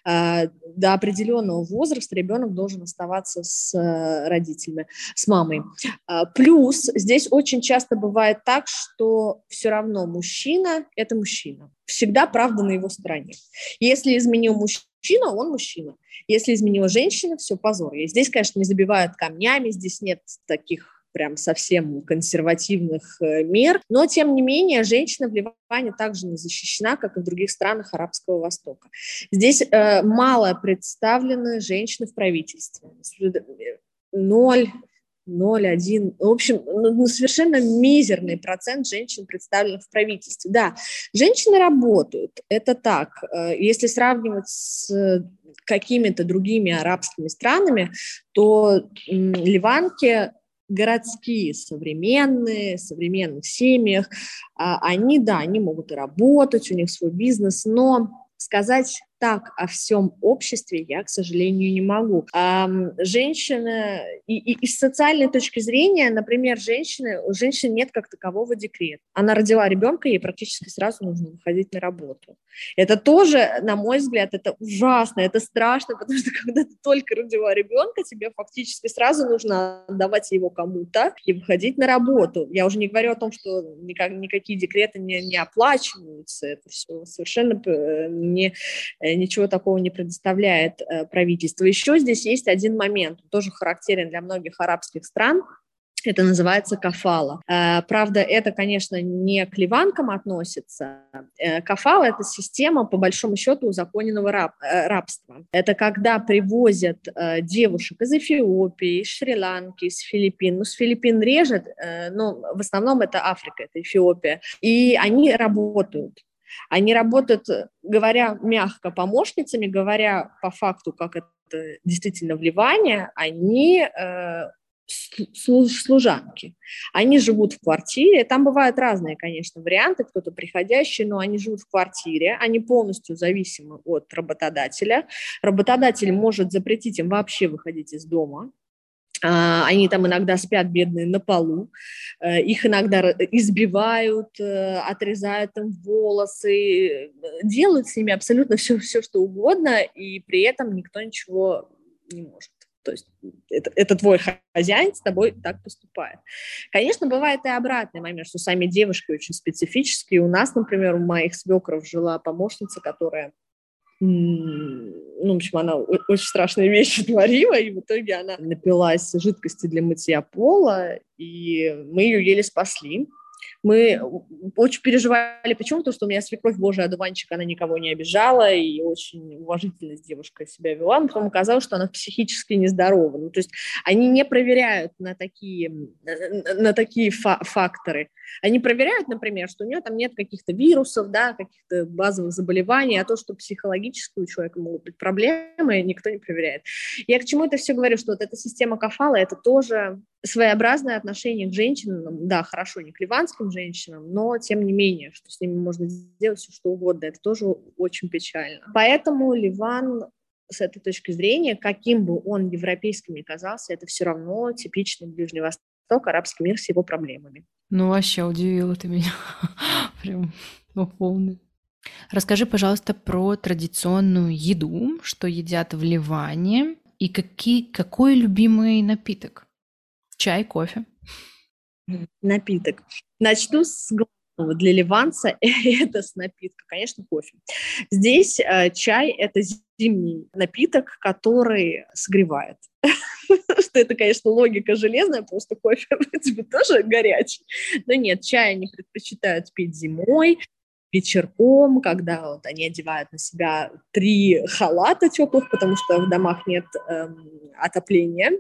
э, до определенного возраста ребенок должен оставаться с э, родителями, с мамой. Э, плюс здесь очень часто бывает так, что все равно мужчина – это мужчина. Всегда правда на его стороне. Если изменил мужчина, он мужчина. Если изменила женщина, все позор. И здесь, конечно, не забивают камнями, здесь нет таких прям совсем консервативных э, мер, но тем не менее женщина в Ливане также не защищена, как и в других странах Арабского Востока. Здесь э, мало представлены женщины в правительстве. Ноль 0,1, в общем, ну, ну, совершенно мизерный процент женщин представленных в правительстве. Да, женщины работают, это так. Э, если сравнивать с какими-то другими арабскими странами, то ливанки городские, современные, современных семьях, а, они, да, они могут и работать, у них свой бизнес, но сказать так о всем обществе я, к сожалению, не могу. А, женщина, и, и, и с социальной точки зрения, например, женщины, у женщин нет как такового декрета. Она родила ребенка, ей практически сразу нужно выходить на работу. Это тоже, на мой взгляд, это ужасно, это страшно, потому что когда ты только родила ребенка, тебе фактически сразу нужно отдавать его кому-то и выходить на работу. Я уже не говорю о том, что никак, никакие декреты не, не оплачиваются, это все совершенно э, не, ничего такого не предоставляет э, правительство. Еще здесь есть один момент, тоже характерен для многих арабских стран, это называется кафала. Э, правда, это, конечно, не к ливанкам относится. Кафала – это система, по большому счету, узаконенного раб, рабства. Это когда привозят девушек из Эфиопии, из Шри-Ланки, из Филиппин. Ну, с Филиппин режет, но в основном это Африка, это Эфиопия. И они работают. Они работают, говоря мягко, помощницами, говоря по факту, как это действительно в Ливане, они э, служанки. Они живут в квартире, там бывают разные, конечно, варианты, кто-то приходящий, но они живут в квартире, они полностью зависимы от работодателя. Работодатель может запретить им вообще выходить из дома, они там иногда спят бедные на полу, э, их иногда избивают, э, отрезают им волосы, делают с ними абсолютно все, все что угодно, и при этом никто ничего не может. То есть это, это твой хозяин с тобой так поступает. Конечно, бывает и обратный момент, что сами девушки очень специфические. У нас, например, у моих свекров жила помощница, которая ну, в общем, она очень страшные вещи творила, и в итоге она напилась жидкости для мытья пола, и мы ее еле спасли. Мы очень переживали, почему? Потому что у меня свекровь Божий одуванчик, она никого не обижала и очень уважительно с девушкой себя вела, но потом оказалось, что она психически нездорова. Ну, то есть они не проверяют на такие, на такие фа- факторы. Они проверяют, например, что у нее там нет каких-то вирусов, да, каких-то базовых заболеваний, а то, что психологически у человека могут быть проблемы, никто не проверяет. Я к чему это все говорю, что вот эта система кафала, это тоже своеобразное отношение к женщинам, да, хорошо, не к ливанским женщинам, но тем не менее, что с ними можно сделать все, что угодно, это тоже очень печально. Поэтому Ливан с этой точки зрения, каким бы он европейским ни казался, это все равно типичный Ближний Восток, арабский мир с его проблемами. Ну, вообще удивила ты меня. Прям по полный. Расскажи, пожалуйста, про традиционную еду, что едят в Ливане, и какие, какой любимый напиток? Чай, кофе? Напиток. Начну с главного для ливанца, это с напитка, конечно, кофе. Здесь э, чай – это зимний напиток, который согревает. что это, конечно, логика железная, что кофе, принципе, тоже горячий. Но нет, чай они предпочитают пить зимой, вечерком, когда вот они одевают на себя три халата теплых, потому что в домах нет эм, отопления,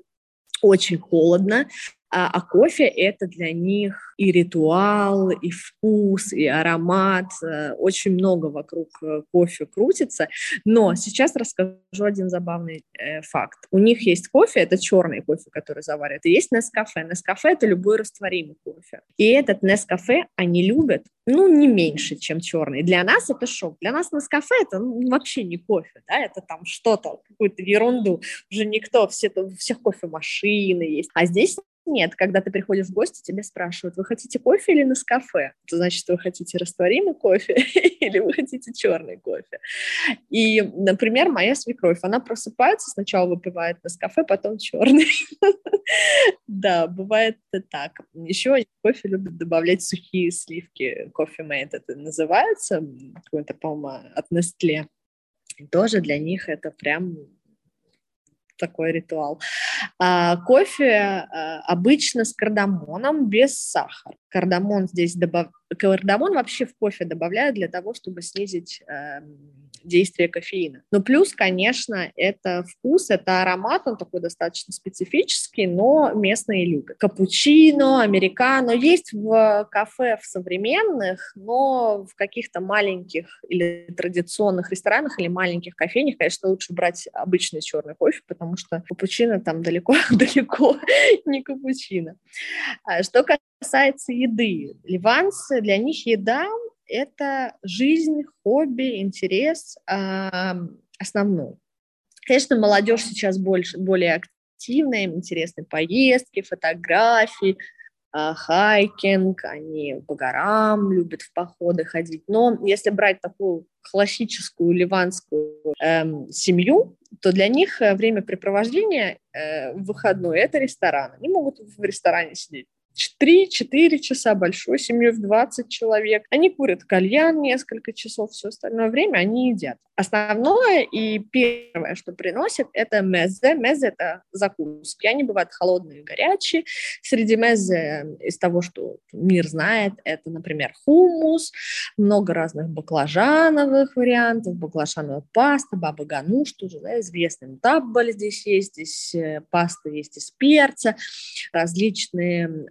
очень холодно, а, а кофе это для них и ритуал, и вкус, и аромат. Э, очень много вокруг э, кофе крутится. Но сейчас расскажу один забавный э, факт. У них есть кофе, это черный кофе, который заваривают, и есть Нескафе. Нескафе это любой растворимый кофе. И этот Нескафе они любят, ну, не меньше, чем черный. Для нас это шок. Для нас Нескафе это ну, вообще не кофе, да, это там что-то, какую-то ерунду. Уже никто, все, всех кофемашины есть. А здесь нет. Когда ты приходишь в гости, тебя спрашивают, вы хотите кофе или на кафе? Это значит, вы хотите растворимый кофе или вы хотите черный кофе? И, например, моя свекровь, она просыпается, сначала выпивает на кафе, потом черный. Да, бывает так. Еще кофе любят добавлять сухие сливки, кофе мейт это называется, какой-то, по-моему, от Nestle. Тоже для них это прям такой ритуал. А, кофе а, обычно с кардамоном без сахара. Кардамон здесь добав... Кардамон вообще в кофе добавляют для того, чтобы снизить э, действие кофеина. Но плюс, конечно, это вкус, это аромат, он такой достаточно специфический, но местные любят. Капучино, американо есть в кафе в современных, но в каких-то маленьких или традиционных ресторанах или маленьких кофейнях, конечно, лучше брать обычный черный кофе, потому что капучино там далеко-далеко не капучино. А что касается еды, ливанцы, для них еда – это жизнь, хобби, интерес основной. Конечно, молодежь сейчас больше, более активная, им интересны поездки, фотографии, э, хайкинг, они по горам любят в походы ходить. Но если брать такую классическую ливанскую э, семью, то для них э, времяпрепровождение э, в выходной – это ресторан. Они могут в ресторане сидеть 3-4 часа большой семьей в 20 человек. Они курят кальян несколько часов, все остальное время они едят. Основное и первое, что приносят, это мезе. Мезе – это закуски. Они бывают холодные и горячие. Среди мезе из того, что мир знает, это, например, хумус, много разных баклажановых вариантов, баклажановая паста, баба гануш, тоже да, известный таббаль здесь есть, здесь э, паста есть из перца, различные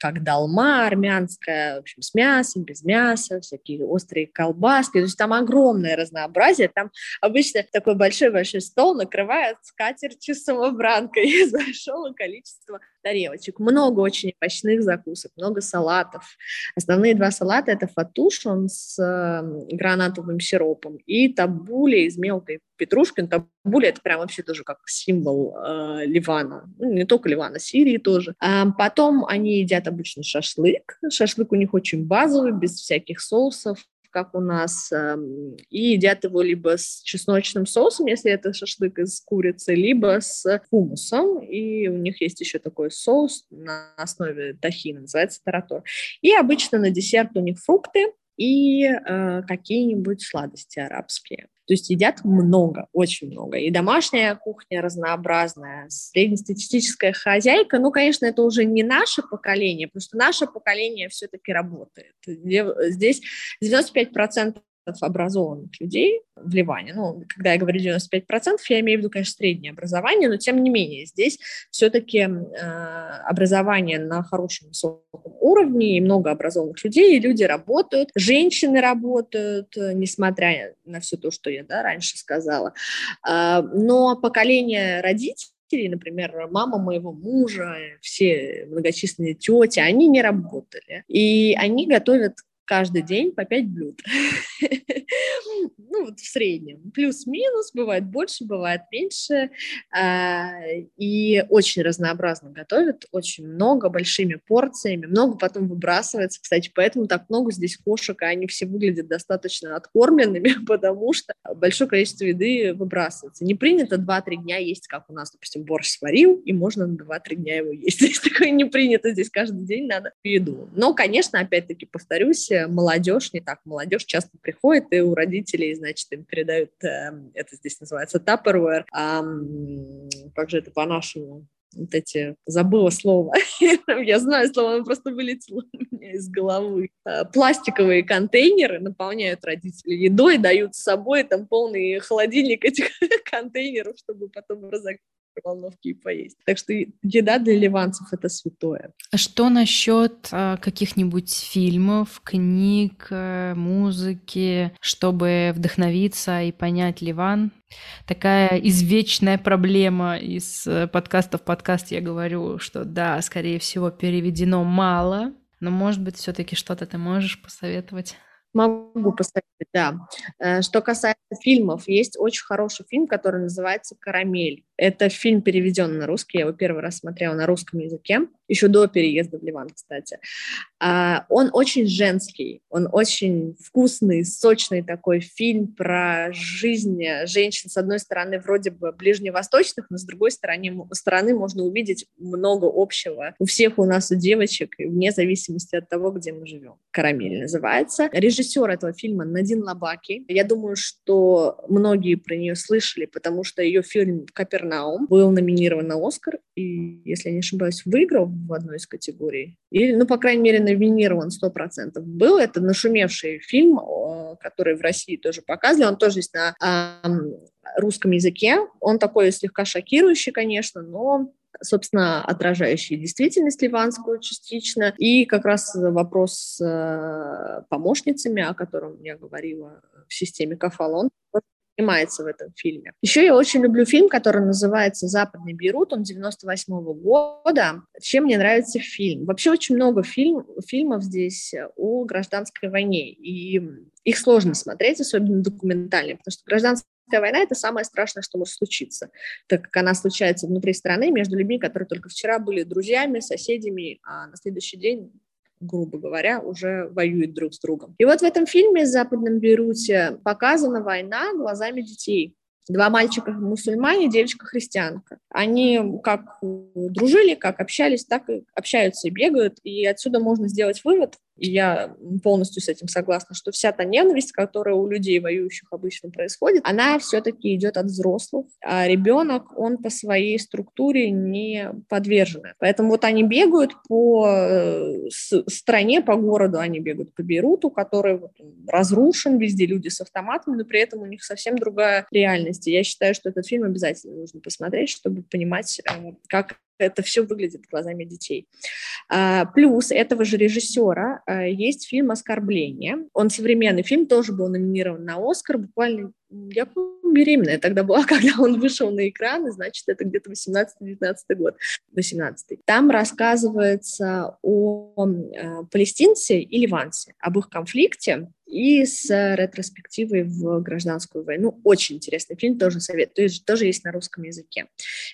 как долма армянская, в общем, с мясом, без мяса, всякие острые колбаски. То есть там огромное разнообразие. Там обычно такой большой-большой стол накрывают скатертью самобранкой из большого количества тарелочек. Много очень овощных закусок, много салатов. Основные два салата – это фатуш, он с э, гранатовым сиропом, и табули из мелкой петрушки. Табули – это прям вообще тоже как символ э, Ливана. Ну, не только Ливана, Сирии тоже. А потом они едят обычно шашлык. Шашлык у них очень базовый, без всяких соусов как у нас, эм, и едят его либо с чесночным соусом, если это шашлык из курицы, либо с хумусом, и у них есть еще такой соус на основе тахина, называется таратор. И обычно на десерт у них фрукты, и э, какие-нибудь сладости арабские. То есть едят много, очень много. И домашняя кухня разнообразная, среднестатистическая хозяйка. Ну, конечно, это уже не наше поколение, потому что наше поколение все-таки работает. Здесь 95% образованных людей в Ливане. Ну, когда я говорю 95%, я имею в виду, конечно, среднее образование, но тем не менее здесь все-таки э, образование на хорошем высоком уровне, и много образованных людей, и люди работают, женщины работают, э, несмотря на все то, что я да, раньше сказала. Э, но поколение родителей, например, мама моего мужа, все многочисленные тети, они не работали. И они готовят каждый день по 5 блюд. ну, вот в среднем. Плюс-минус, бывает больше, бывает меньше. А, и очень разнообразно готовят, очень много, большими порциями. Много потом выбрасывается, кстати, поэтому так много здесь кошек, и они все выглядят достаточно откормленными, потому что большое количество еды выбрасывается. Не принято 2-3 дня есть, как у нас, допустим, борщ сварил, и можно на 2-3 дня его есть. Здесь такое не принято, здесь каждый день надо еду. Но, конечно, опять-таки, повторюсь, молодежь, не так, молодежь часто приходит, и у родителей, значит, им передают, э, это здесь называется tupperware, а, как же это по-нашему, вот эти, забыла слово, я знаю слово, оно просто вылетело у меня из головы. А, пластиковые контейнеры наполняют родители едой, дают с собой там полный холодильник этих контейнеров, чтобы потом разогреть микроволновки и поесть. Так что еда для ливанцев — это святое. А что насчет а, каких-нибудь фильмов, книг, э, музыки, чтобы вдохновиться и понять Ливан? Такая извечная проблема из э, подкаста в подкаст я говорю, что да, скорее всего, переведено мало, но, может быть, все-таки что-то ты можешь посоветовать? Могу посоветовать, да. Э, что касается фильмов, есть очень хороший фильм, который называется «Карамель». Это фильм переведен на русский, я его первый раз смотрела на русском языке, еще до переезда в Ливан, кстати. А, он очень женский, он очень вкусный, сочный такой фильм про жизнь женщин, с одной стороны, вроде бы ближневосточных, но с другой стороны, стороны можно увидеть много общего у всех у нас, у девочек, вне зависимости от того, где мы живем. «Карамель» называется. Режиссер этого фильма Надин Лабаки. Я думаю, что многие про нее слышали, потому что ее фильм «Капернаум» был номинирован на «Оскар», и, если я не ошибаюсь, выиграл в одной из категорий. Или, ну, по крайней мере, номинирован 100%. Был это нашумевший фильм, который в России тоже показывали. Он тоже есть на русском языке. Он такой слегка шокирующий, конечно, но собственно, отражающий действительность ливанскую частично, и как раз вопрос с э, помощницами, о котором я говорила в системе Кафалон, снимается в этом фильме. Еще я очень люблю фильм, который называется «Западный Бейрут», он 98 -го года. Чем мне нравится фильм? Вообще очень много фильм, фильмов здесь о гражданской войне, и их сложно смотреть, особенно документальные, потому что гражданская война – это самое страшное, что может случиться, так как она случается внутри страны между людьми, которые только вчера были друзьями, соседями, а на следующий день грубо говоря, уже воюют друг с другом. И вот в этом фильме Западном Бейруте показана война глазами детей. Два мальчика мусульмане, девочка христианка. Они как дружили, как общались, так и общаются и бегают. И отсюда можно сделать вывод, и я полностью с этим согласна, что вся та ненависть, которая у людей, воюющих обычно происходит, она все-таки идет от взрослых, а ребенок, он по своей структуре не подвержен. Поэтому вот они бегают по э, стране, по городу, они бегают по Бейруту, который вот разрушен, везде люди с автоматами, но при этом у них совсем другая реальность. И я считаю, что этот фильм обязательно нужно посмотреть, чтобы понимать, э, как это все выглядит глазами детей. А, плюс этого же режиссера а, есть фильм «Оскорбление». Он современный фильм, тоже был номинирован на «Оскар» буквально я беременная тогда была, когда он вышел на экран, и значит, это где-то 18-19 год, 18 Там рассказывается о э, палестинце и ливанце, об их конфликте и с ретроспективой в гражданскую войну. Очень интересный фильм, тоже совет, то есть тоже есть на русском языке.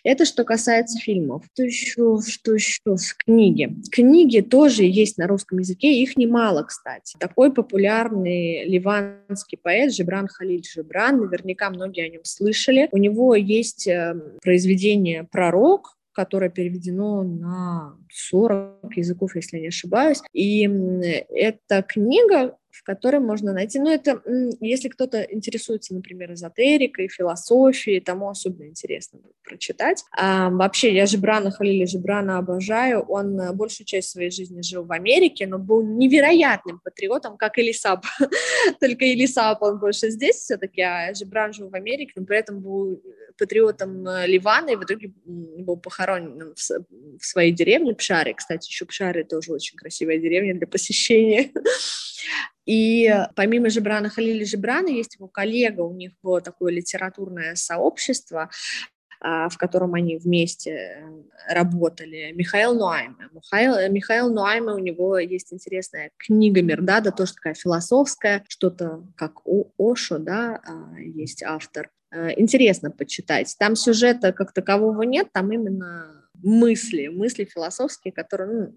Это что касается фильмов. Что еще, что еще? Книги. Книги тоже есть на русском языке, их немало, кстати. Такой популярный ливанский поэт Жибран Халиль Жибран, Коран, наверняка многие о нем слышали. У него есть э, произведение «Пророк», которое переведено на 40 языков, если не ошибаюсь. И эта книга в которой можно найти, ну, это, если кто-то интересуется, например, эзотерикой, философией, тому особенно интересно прочитать. А, вообще, я Жибрана Халили Жибрана обожаю, он э, большую часть своей жизни жил в Америке, но был невероятным патриотом, как Элисап, только Элисап, он больше здесь все-таки, а Жибран жил в Америке, но при этом был патриотом э, Ливана, и в итоге был похоронен в, в своей деревне Пшаре, кстати, еще Пшаре тоже очень красивая деревня для посещения. И помимо Жибрана Халили Жибрана есть его коллега, у них было такое литературное сообщество, а, в котором они вместе э, работали, Михаил Нуайме. Михаил, э, Михаил Нуайме, у него есть интересная книга Мирдада, тоже такая философская, что-то как О, Ошо, да, а, есть автор. Э, интересно почитать. Там сюжета как такового нет, там именно мысли, мысли философские, которые, ну,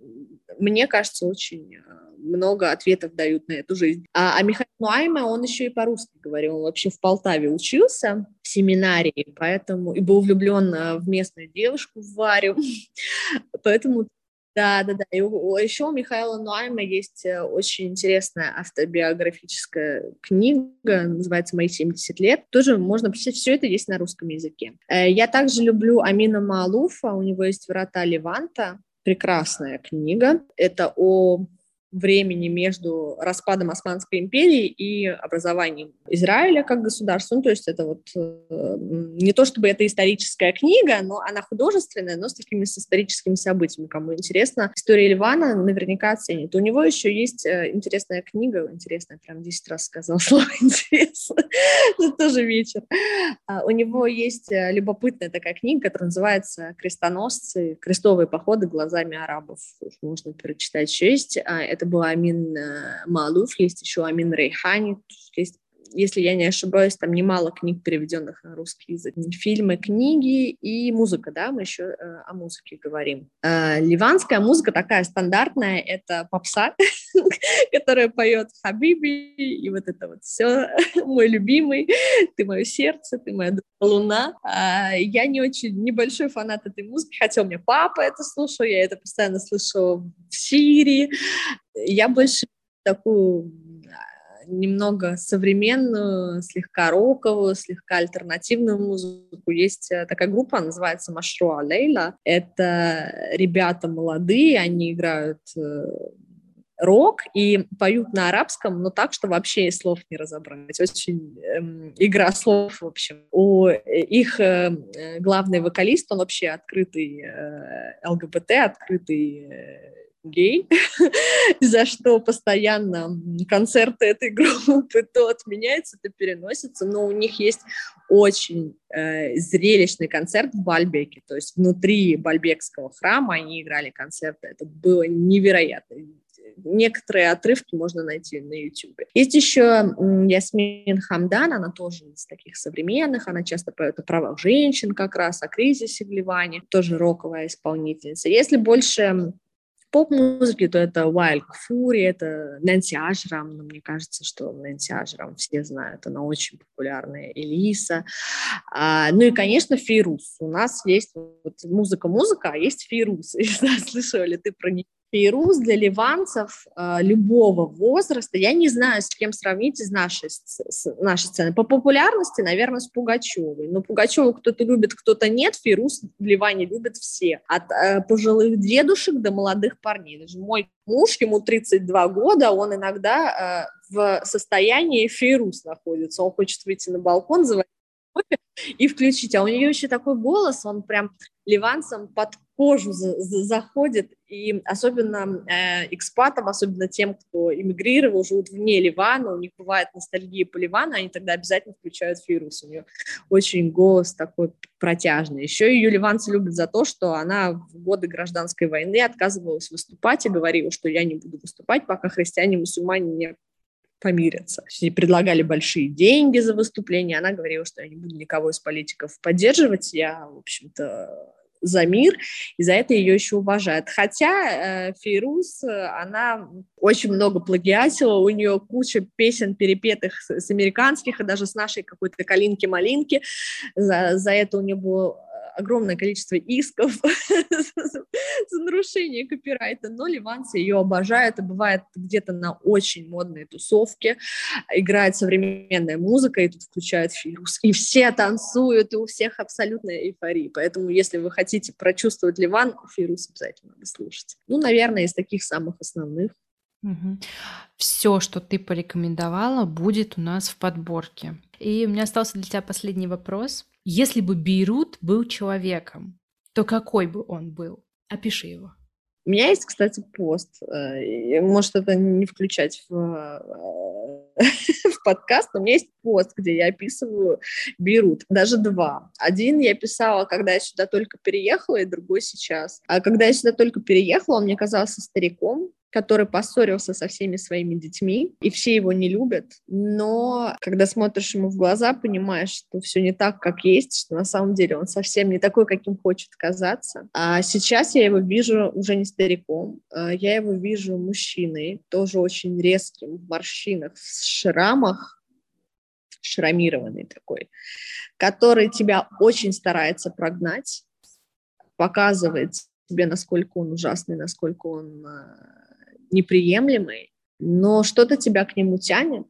мне кажется, очень много ответов дают на эту жизнь. А, а Михаил Нуайма, он еще и по-русски говорил, он вообще в Полтаве учился в семинарии, поэтому и был влюблен э, в местную девушку, в Варю, поэтому да, да, да. И еще у Михаила Нуайма есть э, очень интересная автобиографическая книга, называется «Мои 70 лет». Тоже можно почитать, все это есть на русском языке. Э, я также люблю Амина Малуфа, у него есть «Врата Леванта», прекрасная книга. Это о времени между распадом Османской империи и образованием Израиля как государства. Ну, то есть это вот э, не то чтобы это историческая книга, но она художественная, но с такими с историческими событиями. Кому интересно, история Ливана наверняка оценит. У него еще есть э, интересная книга, интересная, прям 10 раз сказал слово интересно, это тоже вечер. А, у него есть э, любопытная такая книга, которая называется «Крестоносцы. Крестовые походы глазами арабов». Можно прочитать. Еще есть а, это был Амин э, Малуф, есть еще Амин Рейхани, есть если я не ошибаюсь, там немало книг, переведенных на русский язык. Фильмы, книги и музыка, да, мы еще э, о музыке говорим. Э, ливанская музыка такая стандартная, это попса, которая поет Хабиби, и вот это вот все, мой любимый, ты мое сердце, ты моя луна. А, я не очень, небольшой фанат этой музыки, хотя у меня папа это слушал, я это постоянно слышу в Сирии. Я больше такую немного современную, слегка роковую, слегка альтернативную музыку. Есть э, такая группа, называется Машруа Лейла. Это ребята молодые, они играют э, рок и поют на арабском, но так, что вообще и слов не разобрать. Очень эм, игра слов, в общем. У их э, главный вокалист, он вообще открытый э, ЛГБТ, открытый э, гей, за что постоянно концерты этой группы то отменяются, то переносятся, но у них есть очень э, зрелищный концерт в Бальбеке, то есть внутри Бальбекского храма они играли концерты, это было невероятно. Некоторые отрывки можно найти на YouTube. Есть еще Ясмин Хамдан, она тоже из таких современных, она часто поет о правах женщин как раз, о кризисе в Ливане, тоже роковая исполнительница. Если больше поп-музыки, то это Wild Fury, это Нэнси Ашрам, но мне кажется, что Нэнси Ашрам все знают, она очень популярная, Элиса. А, ну и, конечно, Фирус. У нас есть вот музыка-музыка, а есть Фирус. Не слышала ли ты про нее? Фейрус для ливанцев э, любого возраста, я не знаю, с кем сравнить из нашей, с нашей сцены. По популярности, наверное, с Пугачевой. Но Пугачеву кто-то любит, кто-то нет. Фейрус в Ливане любят все. От э, пожилых дедушек до молодых парней. Даже мой муж, ему 32 года, он иногда э, в состоянии Фейрус находится. Он хочет выйти на балкон, заварить кофе и включить. А у нее еще такой голос, он прям ливанцам под кожу за, за, заходит, и особенно э, экспатам, особенно тем, кто эмигрировал, живут вне Ливана, у них бывает ностальгия по Ливану, они тогда обязательно включают Фирус, у нее очень голос такой протяжный. Еще ее ливанцы любят за то, что она в годы гражданской войны отказывалась выступать и говорила, что я не буду выступать, пока христиане и мусульмане не помирятся. Ей предлагали большие деньги за выступление, она говорила, что я не буду никого из политиков поддерживать, я, в общем-то, за мир, и за это ее еще уважают. Хотя э, Фейрус, она очень много плагиатила, у нее куча песен, перепетых с, с американских, и даже с нашей какой-то калинки-малинки. За, за это у нее было огромное количество исков за нарушение копирайта, но ливанцы ее обожают, и бывает где-то на очень модной тусовке, играет современная музыка, и тут включают фирус, и все танцуют, и у всех абсолютная эйфория, поэтому если вы хотите прочувствовать Ливан, фирус обязательно надо слушать. Ну, наверное, из таких самых основных. Все, что ты порекомендовала, будет у нас в подборке. И у меня остался для тебя последний вопрос. Если бы Бейрут был человеком, то какой бы он был? Опиши его. У меня есть, кстати, пост. Э, может, это не включать в, э, в подкаст, но у меня есть пост, где я описываю Бейрут. Даже два. Один я писала, когда я сюда только переехала, и другой сейчас. А когда я сюда только переехала, он мне казался стариком, который поссорился со всеми своими детьми, и все его не любят. Но когда смотришь ему в глаза, понимаешь, что все не так, как есть, что на самом деле он совсем не такой, каким хочет казаться. А сейчас я его вижу уже не стариком, а я его вижу мужчиной, тоже очень резким, в морщинах, в шрамах, шрамированный такой, который тебя очень старается прогнать, показывает тебе, насколько он ужасный, насколько он а, неприемлемый, но что-то тебя к нему тянет,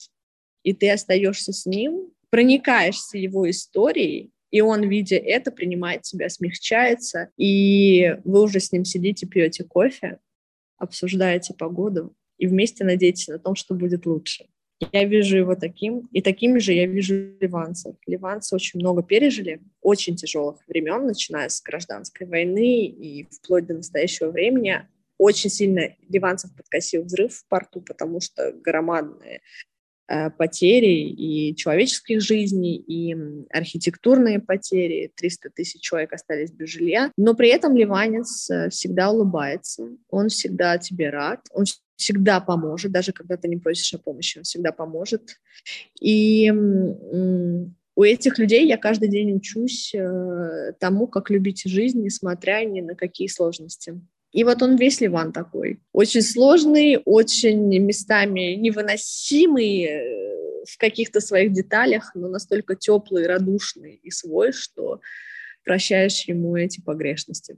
и ты остаешься с ним, проникаешься его историей, и он, видя это, принимает тебя, смягчается, и вы уже с ним сидите, пьете кофе, обсуждаете погоду, и вместе надеетесь на том, что будет лучше. Я вижу его таким, и такими же я вижу ливанцев. Ливанцы очень много пережили, очень тяжелых времен, начиная с гражданской войны и вплоть до настоящего времени очень сильно ливанцев подкосил взрыв в порту, потому что громадные э, потери и человеческих жизней, и архитектурные потери. 300 тысяч человек остались без жилья. Но при этом ливанец э, всегда улыбается, он всегда тебе рад, он всегда поможет, даже когда ты не просишь о помощи, он всегда поможет. И у этих людей я каждый день учусь э, тому, как любить жизнь, несмотря ни на какие сложности. И вот он весь Ливан такой. Очень сложный, очень местами невыносимый э, в каких-то своих деталях, но настолько теплый, радушный и свой, что прощаешь ему эти погрешности.